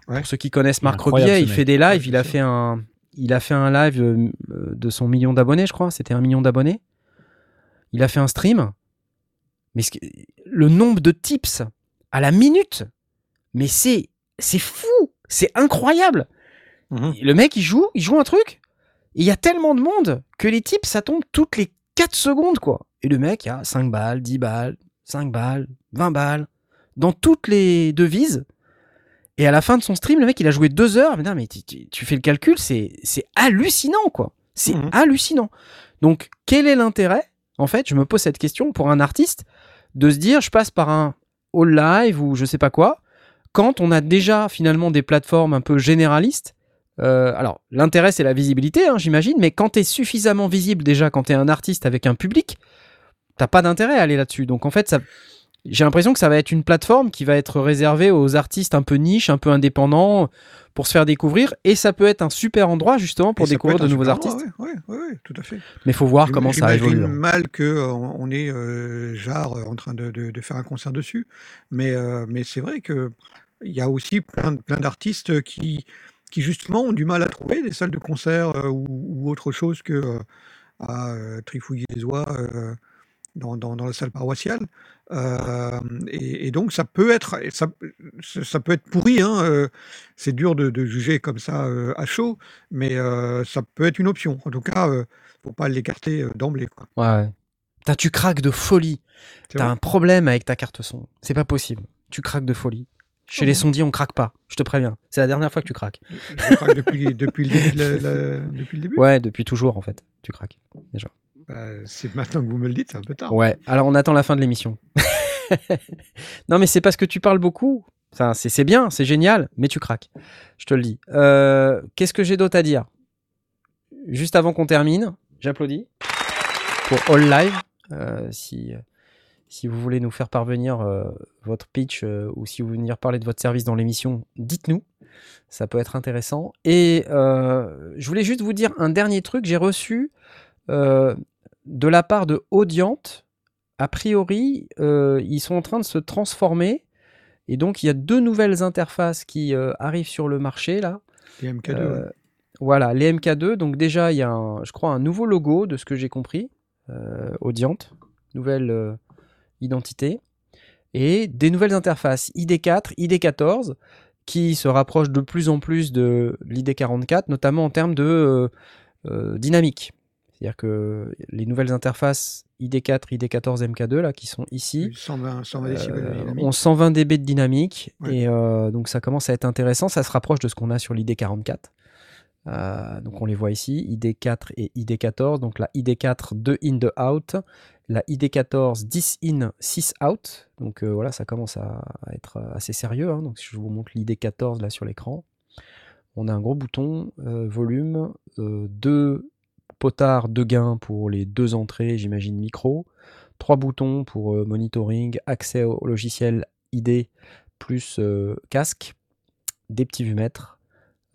Ouais. pour ceux qui connaissent Marc Rebillet, il fait des lives, il a fait un, il a fait un live euh, de son million d'abonnés, je crois. C'était un million d'abonnés. Il a fait un stream. Mais ce que- le nombre de tips à la minute, mais c'est c'est fou, c'est incroyable. Mhm. Le mec, il joue, il joue un truc. Il y a tellement de monde que les tips, ça tombe toutes les 4 secondes, quoi. Et le mec, il y a 5 balles, 10 balles, 5 balles, 20 balles, dans toutes les devises. Et à la fin de son stream, le mec, il a joué 2 heures. Mais non, mais tu, fais le calcul, c'est c'est hallucinant, quoi. C'est Mhm. hallucinant. Donc, quel est l'intérêt En fait, je me pose cette question pour un artiste de se dire, je passe par un all live ou je sais pas quoi, quand on a déjà finalement des plateformes un peu généralistes. euh, alors, l'intérêt, c'est la visibilité, hein, j'imagine, mais quand tu es suffisamment visible déjà, quand tu es un artiste avec un public, t'as pas d'intérêt à aller là-dessus. Donc, en fait, ça, j'ai l'impression que ça va être une plateforme qui va être réservée aux artistes un peu niches, un peu indépendants, pour se faire découvrir. Et ça peut être un super endroit, justement, pour découvrir de nouveaux artistes. ouais, ouais, ouais, tout à fait. Mais faut voir comment ça évolue. hein. mal que euh, on est euh, genre euh, en train de, de- de faire un concert dessus, mais euh, mais c'est vrai que il y a aussi plein plein d'artistes qui qui justement ont du mal à trouver des salles de concert ou, ou autre chose que à trifouiller les oies dans, dans, dans la salle paroissiale. Euh, et, et donc ça peut être ça, peut être pourri, hein, euh, c'est dur de, de juger comme ça euh, à chaud, mais ça peut être une option. En tout cas, faut pas l'écarter d'emblée. Ouais. Putain, tu craques de folie. T'as un problème avec ta carte son. C'est pas possible. Tu craques de folie. Chez les sondiers, on craque pas. Je te préviens. C'est la dernière fois que tu craques. Je craque depuis, depuis, le début de la- la- depuis le début? Ouais, depuis toujours, en fait. Tu craques. Déjà. Bah, C'est maintenant que vous me le dites, c'est un peu tard. Ouais. Alors, on attend la fin de l'émission. non, mais c'est parce que tu parles beaucoup. Enfin, c'est bien, c'est génial, mais tu craques. Je te le dis. Euh, Qu'est-ce que j'ai d'autre à dire? Juste avant qu'on termine, j'applaudis pour All Live. Euh, si, si vous voulez nous faire parvenir euh, votre pitch ou si vous voulez venir parler de votre service dans l'émission, dites-nous. Ça peut être intéressant. Et je voulais juste vous dire un dernier truc. J'ai reçu de la part de Audiant. A priori, euh, ils sont en train de se transformer. Et donc, il y a deux nouvelles interfaces qui euh, arrivent sur le marché là. Les MK2. Euh, voilà, les MK2. Donc déjà, il y a, un, je crois, un nouveau logo de ce que j'ai compris. Audiant, nouvelle identité. Et des nouvelles interfaces ID4, ID14, qui se rapprochent de plus en plus de l'ID44, notamment en termes de dynamique. C'est-à-dire que les nouvelles interfaces ID4, ID14, MK2, là, qui sont ici, euh, ont 120 dB de dynamique. Et euh, donc, ça commence à être intéressant. Ça se rapproche de ce qu'on a sur l'ID44. Euh, donc, on les voit ici, ID4 et ID14. Donc, la ID4, 2 in, 2 out. La ID14, 10 in, 6 out. Donc, voilà, ça commence à, être assez sérieux. Hein. Donc, si je vous montre l'ID14 là sur l'écran, on a un gros bouton volume, 2 potard de gain pour les deux entrées, j'imagine micro, trois boutons pour euh, monitoring, accès au logiciel ID plus euh, casque, des petits vumètres.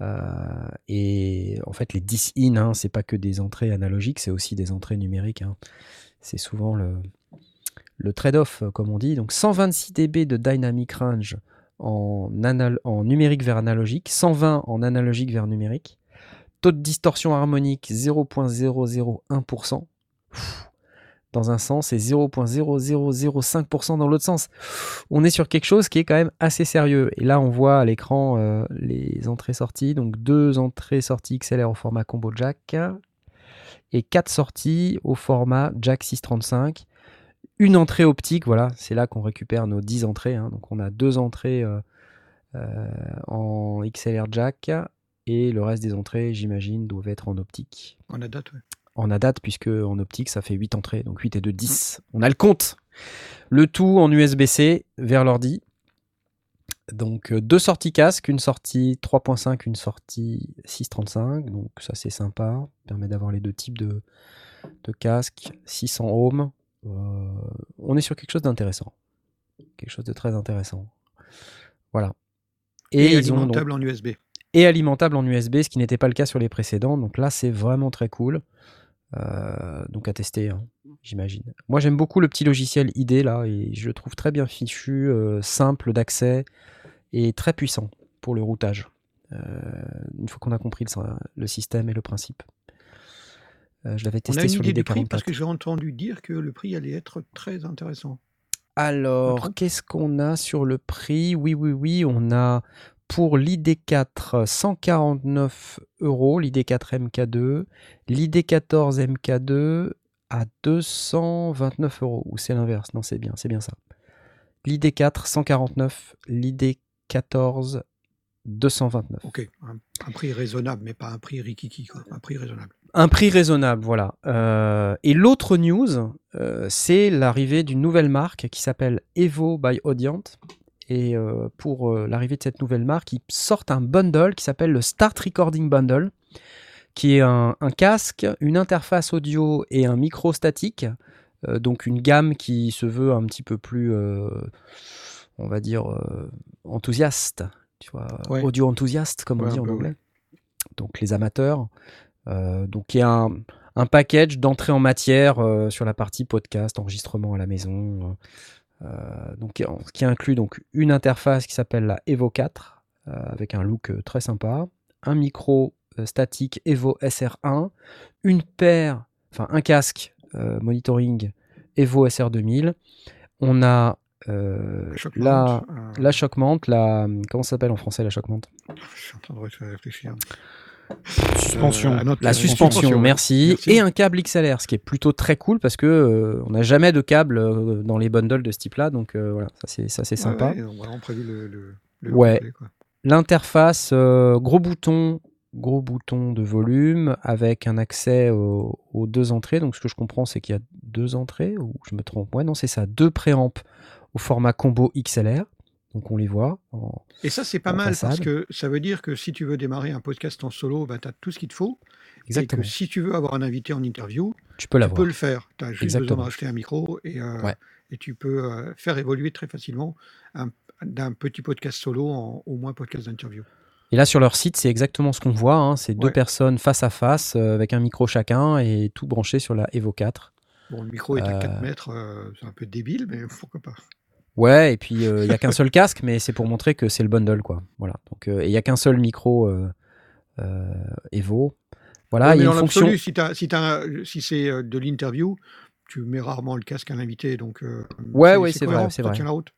Euh, et en fait, les 10 in, hein, c'est pas que des entrées analogiques, c'est aussi des entrées numériques. Hein. C'est souvent le, trade-off, comme on dit. Donc 126 dB de dynamic range en, en numérique vers analogique, 120 en analogique vers numérique. Taux de distorsion harmonique 0.001% Pff, dans un sens et 0.0005% dans l'autre sens. On est sur quelque chose qui est quand même assez sérieux. Et là, on voit à l'écran euh, les entrées-sorties. Donc deux entrées-sorties XLR au format combo jack et quatre sorties au format jack 635. Une entrée optique, voilà, c'est là qu'on récupère nos 10 entrées. hein. Donc on a deux entrées euh, euh, en XLR jack et le reste des entrées, j'imagine, doivent être en optique. A date, ouais. En ADAT, puisque en optique, ça fait 8 entrées, donc 8 et 2, 10. On a le compte. Le tout en USB-C vers l'ordi. Donc euh, deux sorties casque, une sortie 3.5, une sortie 6.35. Donc ça c'est sympa. Permet d'avoir les deux types de, de casques. 600 ohms. Euh, on est sur quelque chose d'intéressant. Quelque chose de très intéressant. Voilà. Et, ils ont donc- alimentable en USB. Et alimentable en USB, ce qui n'était pas le cas sur les précédents. Donc là, c'est vraiment très cool. Euh, donc à tester, hein, j'imagine. Moi, j'aime beaucoup le petit logiciel ID là, et je le trouve très bien fichu, euh, simple d'accès et très puissant pour le routage. Euh, une fois qu'on a compris le, le système et le principe. Je l'avais On testé a une sur idée du prix l'ID44. parce que j'ai entendu dire que le prix allait être très intéressant. Alors, qu'est-ce qu'on a sur le prix? Oui, oui, oui, on a pour l'ID4 149 euros, l'ID4 MK2, l'ID14 MK2 à 229 euros. Ou c'est l'inverse Non, c'est bien, c'est bien ça. L'ID4 149, l'ID14 229. Ok, un, un prix raisonnable, mais pas un prix rikiki, quoi. Un prix raisonnable. Un prix raisonnable, voilà. Euh, et l'autre news, euh, c'est l'arrivée d'une nouvelle marque qui s'appelle Evo by Audient. Et euh, pour euh, l'arrivée de cette nouvelle marque, ils sortent un bundle qui s'appelle le Start Recording Bundle, qui est un, un casque, une interface audio et un micro statique. Euh, donc une gamme qui se veut un petit peu plus, on va dire, enthousiaste. Tu vois, Ouais. audio enthousiaste, comme on dit en peu, anglais. ouais. Donc les amateurs. Euh, donc il y a un, un package d'entrée en matière euh, sur la partie podcast, enregistrement à la maison. euh, donc en- ce qui inclut donc une interface qui s'appelle la Evo 4 euh, avec un look euh, très sympa, un micro euh, statique Evo SR1, une paire, enfin un casque euh, monitoring Evo SR2000. On a euh, la, euh. la la comment ça s'appelle en français la shock mount Je suis en train de réfléchir. Suspension. Euh, La suspension, ouais. merci. Et un câble XLR, ce qui est plutôt très cool parce que euh, on n'a jamais de câble euh, dans les bundles de ce type-là, donc euh, voilà, ça c'est ça c'est sympa. ouais, ils ont vraiment prévu le, le, le Ouais. complet, quoi. L'interface, euh, gros bouton, gros bouton de volume avec un accès au- aux deux entrées. Donc ce que je comprends, c'est qu'il y a deux entrées ou je me trompe. Ouais, non, c'est ça, deux préamps au format combo XLR. Donc on les voit. en- Et ça, c'est pas mal parce que ça veut dire que si tu veux démarrer un podcast en solo, bah, tu as tout ce qu'il te faut. Exactement. Et que si tu veux avoir un invité en interview, Tu peux l'avoir. peux le faire. Tu as juste besoin Exactement. d'acheter un micro et, euh, Ouais. et tu peux euh, faire évoluer très facilement un- d'un petit podcast solo en au moins podcast d'interview. Et là, sur leur site, c'est exactement ce qu'on voit. hein. C'est deux personnes face à face euh, avec un micro chacun et tout branché sur la Evo 4. Bon, le micro est à Euh, 4 mètres, c'est un peu débile, mais pourquoi pas. Ouais, et puis euh, il n'y a qu'un seul casque, mais c'est pour montrer que c'est le bundle, quoi. Voilà. Donc, euh, et il n'y a qu'un seul micro euh, euh, Evo. Voilà, Ouais, il y a une fonction. l'absolu, si, si, si c'est euh, de l'interview, tu mets rarement le casque à l'invité. Donc, euh, Ouais, ouais, c'est vrai, c'est vrai. tient la route.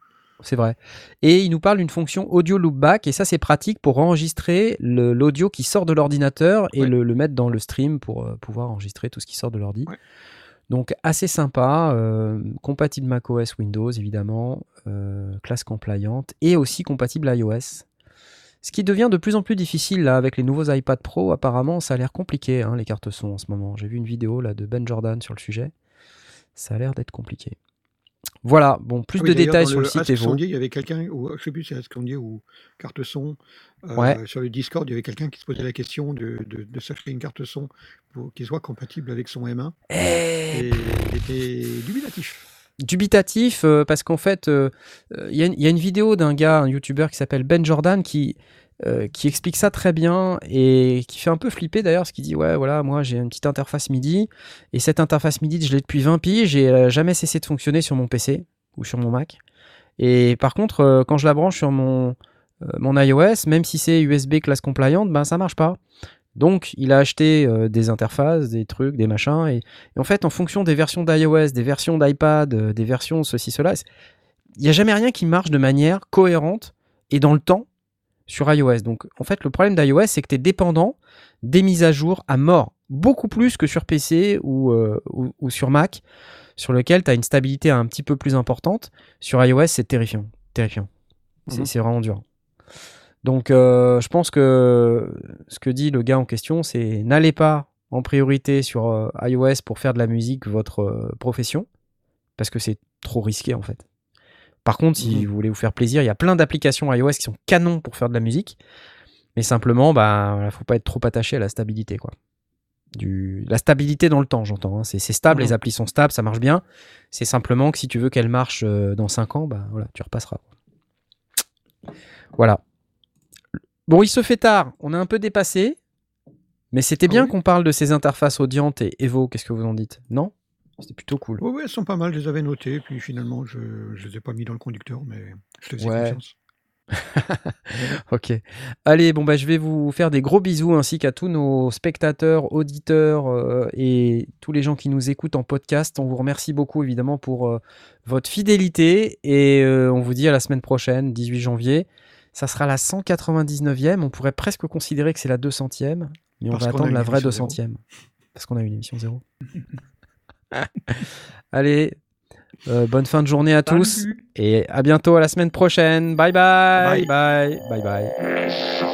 C'est vrai. Et il nous parle d'une fonction audio loopback, et ça c'est pratique pour enregistrer l'audio qui sort de l'ordinateur et Ouais. le, le mettre dans le stream pour euh, pouvoir enregistrer tout ce qui sort de l'ordi. Ouais. Donc assez sympa, euh, compatible macOS Windows évidemment, euh, classe compliante, et aussi compatible iOS. Ce qui devient de plus en plus difficile là avec les nouveaux iPad Pro, apparemment ça a l'air compliqué hein, les cartes son en ce moment. J'ai vu une vidéo là de Ben Jordan sur le sujet. Ça a l'air d'être compliqué. Voilà, bon, plus Ah oui, de détails sur le site Evo. Il y avait quelqu'un, je sais plus si c'est ou carte son, euh, Ouais. sur le Discord, il y avait quelqu'un qui se posait la question de, de, de s'acheter une carte son pour qui soit compatible avec son M1. Eh, Et il était dubitatif. dubitatif euh, parce qu'en fait, euh, euh, il y, a une- il y a une vidéo d'un gars, un youtubeur qui s'appelle Ben Jordan qui, euh, qui explique ça très bien et qui fait un peu flipper d'ailleurs, parce qu'il dit Ouais, voilà, moi j'ai une petite interface MIDI et cette interface MIDI, je l'ai depuis 20 piges et elle jamais cessé de fonctionner sur mon PC ou sur mon Mac. Et par contre, euh, quand je la branche sur mon, euh, mon iOS, même si c'est USB classe compliant, ben ça marche pas. Donc, il a acheté des interfaces, des trucs, des machins, et, en fait, en fonction des versions d'iOS, des versions d'iPad, des versions ceci, cela, il n'y a jamais rien qui marche de manière cohérente et dans le temps sur iOS. Donc, en fait, le problème d'iOS, c'est que tu es dépendant des mises à jour à mort, beaucoup plus que sur PC ou, euh, ou, ou sur Mac, sur lequel tu as une stabilité un petit peu plus importante. Sur iOS, c'est terrifiant. Terrifiant. C'est Mhm. c'est vraiment dur. Donc, euh, je pense que ce que dit le gars en question, c'est n'allez pas en priorité sur euh, iOS pour faire de la musique votre profession, parce que c'est trop risqué en fait. Par contre, si Mhm. vous voulez vous faire plaisir, il y a plein d'applications iOS qui sont canons pour faire de la musique. Mais simplement, bah, voilà, faut pas être trop attaché à la stabilité, quoi. Du... La stabilité dans le temps, j'entends. hein. C'est stable, Mhm. les applis sont stables, ça marche bien. C'est simplement que si tu veux qu'elles marchent euh, dans 5 ans, bah voilà, tu repasseras. Voilà. Bon, il se fait tard, on est un peu dépassé, mais c'était bien oui. qu'on parle de ces interfaces audientes et Evo. Qu'est-ce que vous en dites? Non? C'était plutôt cool. Oui, elles sont pas mal, je les avais notées, puis finalement, je ne les ai pas mis dans le conducteur, mais je te faisais Ouais. confiance. Ok. Allez, bon bah je vais vous faire des gros bisous ainsi qu'à tous nos spectateurs, auditeurs euh, et tous les gens qui nous écoutent en podcast. On vous remercie beaucoup évidemment pour euh, votre fidélité et euh, on vous dit à la semaine prochaine, 18 janvier. Ça sera la 199e. On pourrait presque considérer que c'est la 200e, mais on Parce va attendre la vraie émission 200e. Parce qu'on a une émission zéro. Allez, euh, bonne fin de journée à tous et à bientôt à la semaine prochaine. Bye bye, bye, bye, bye. bye.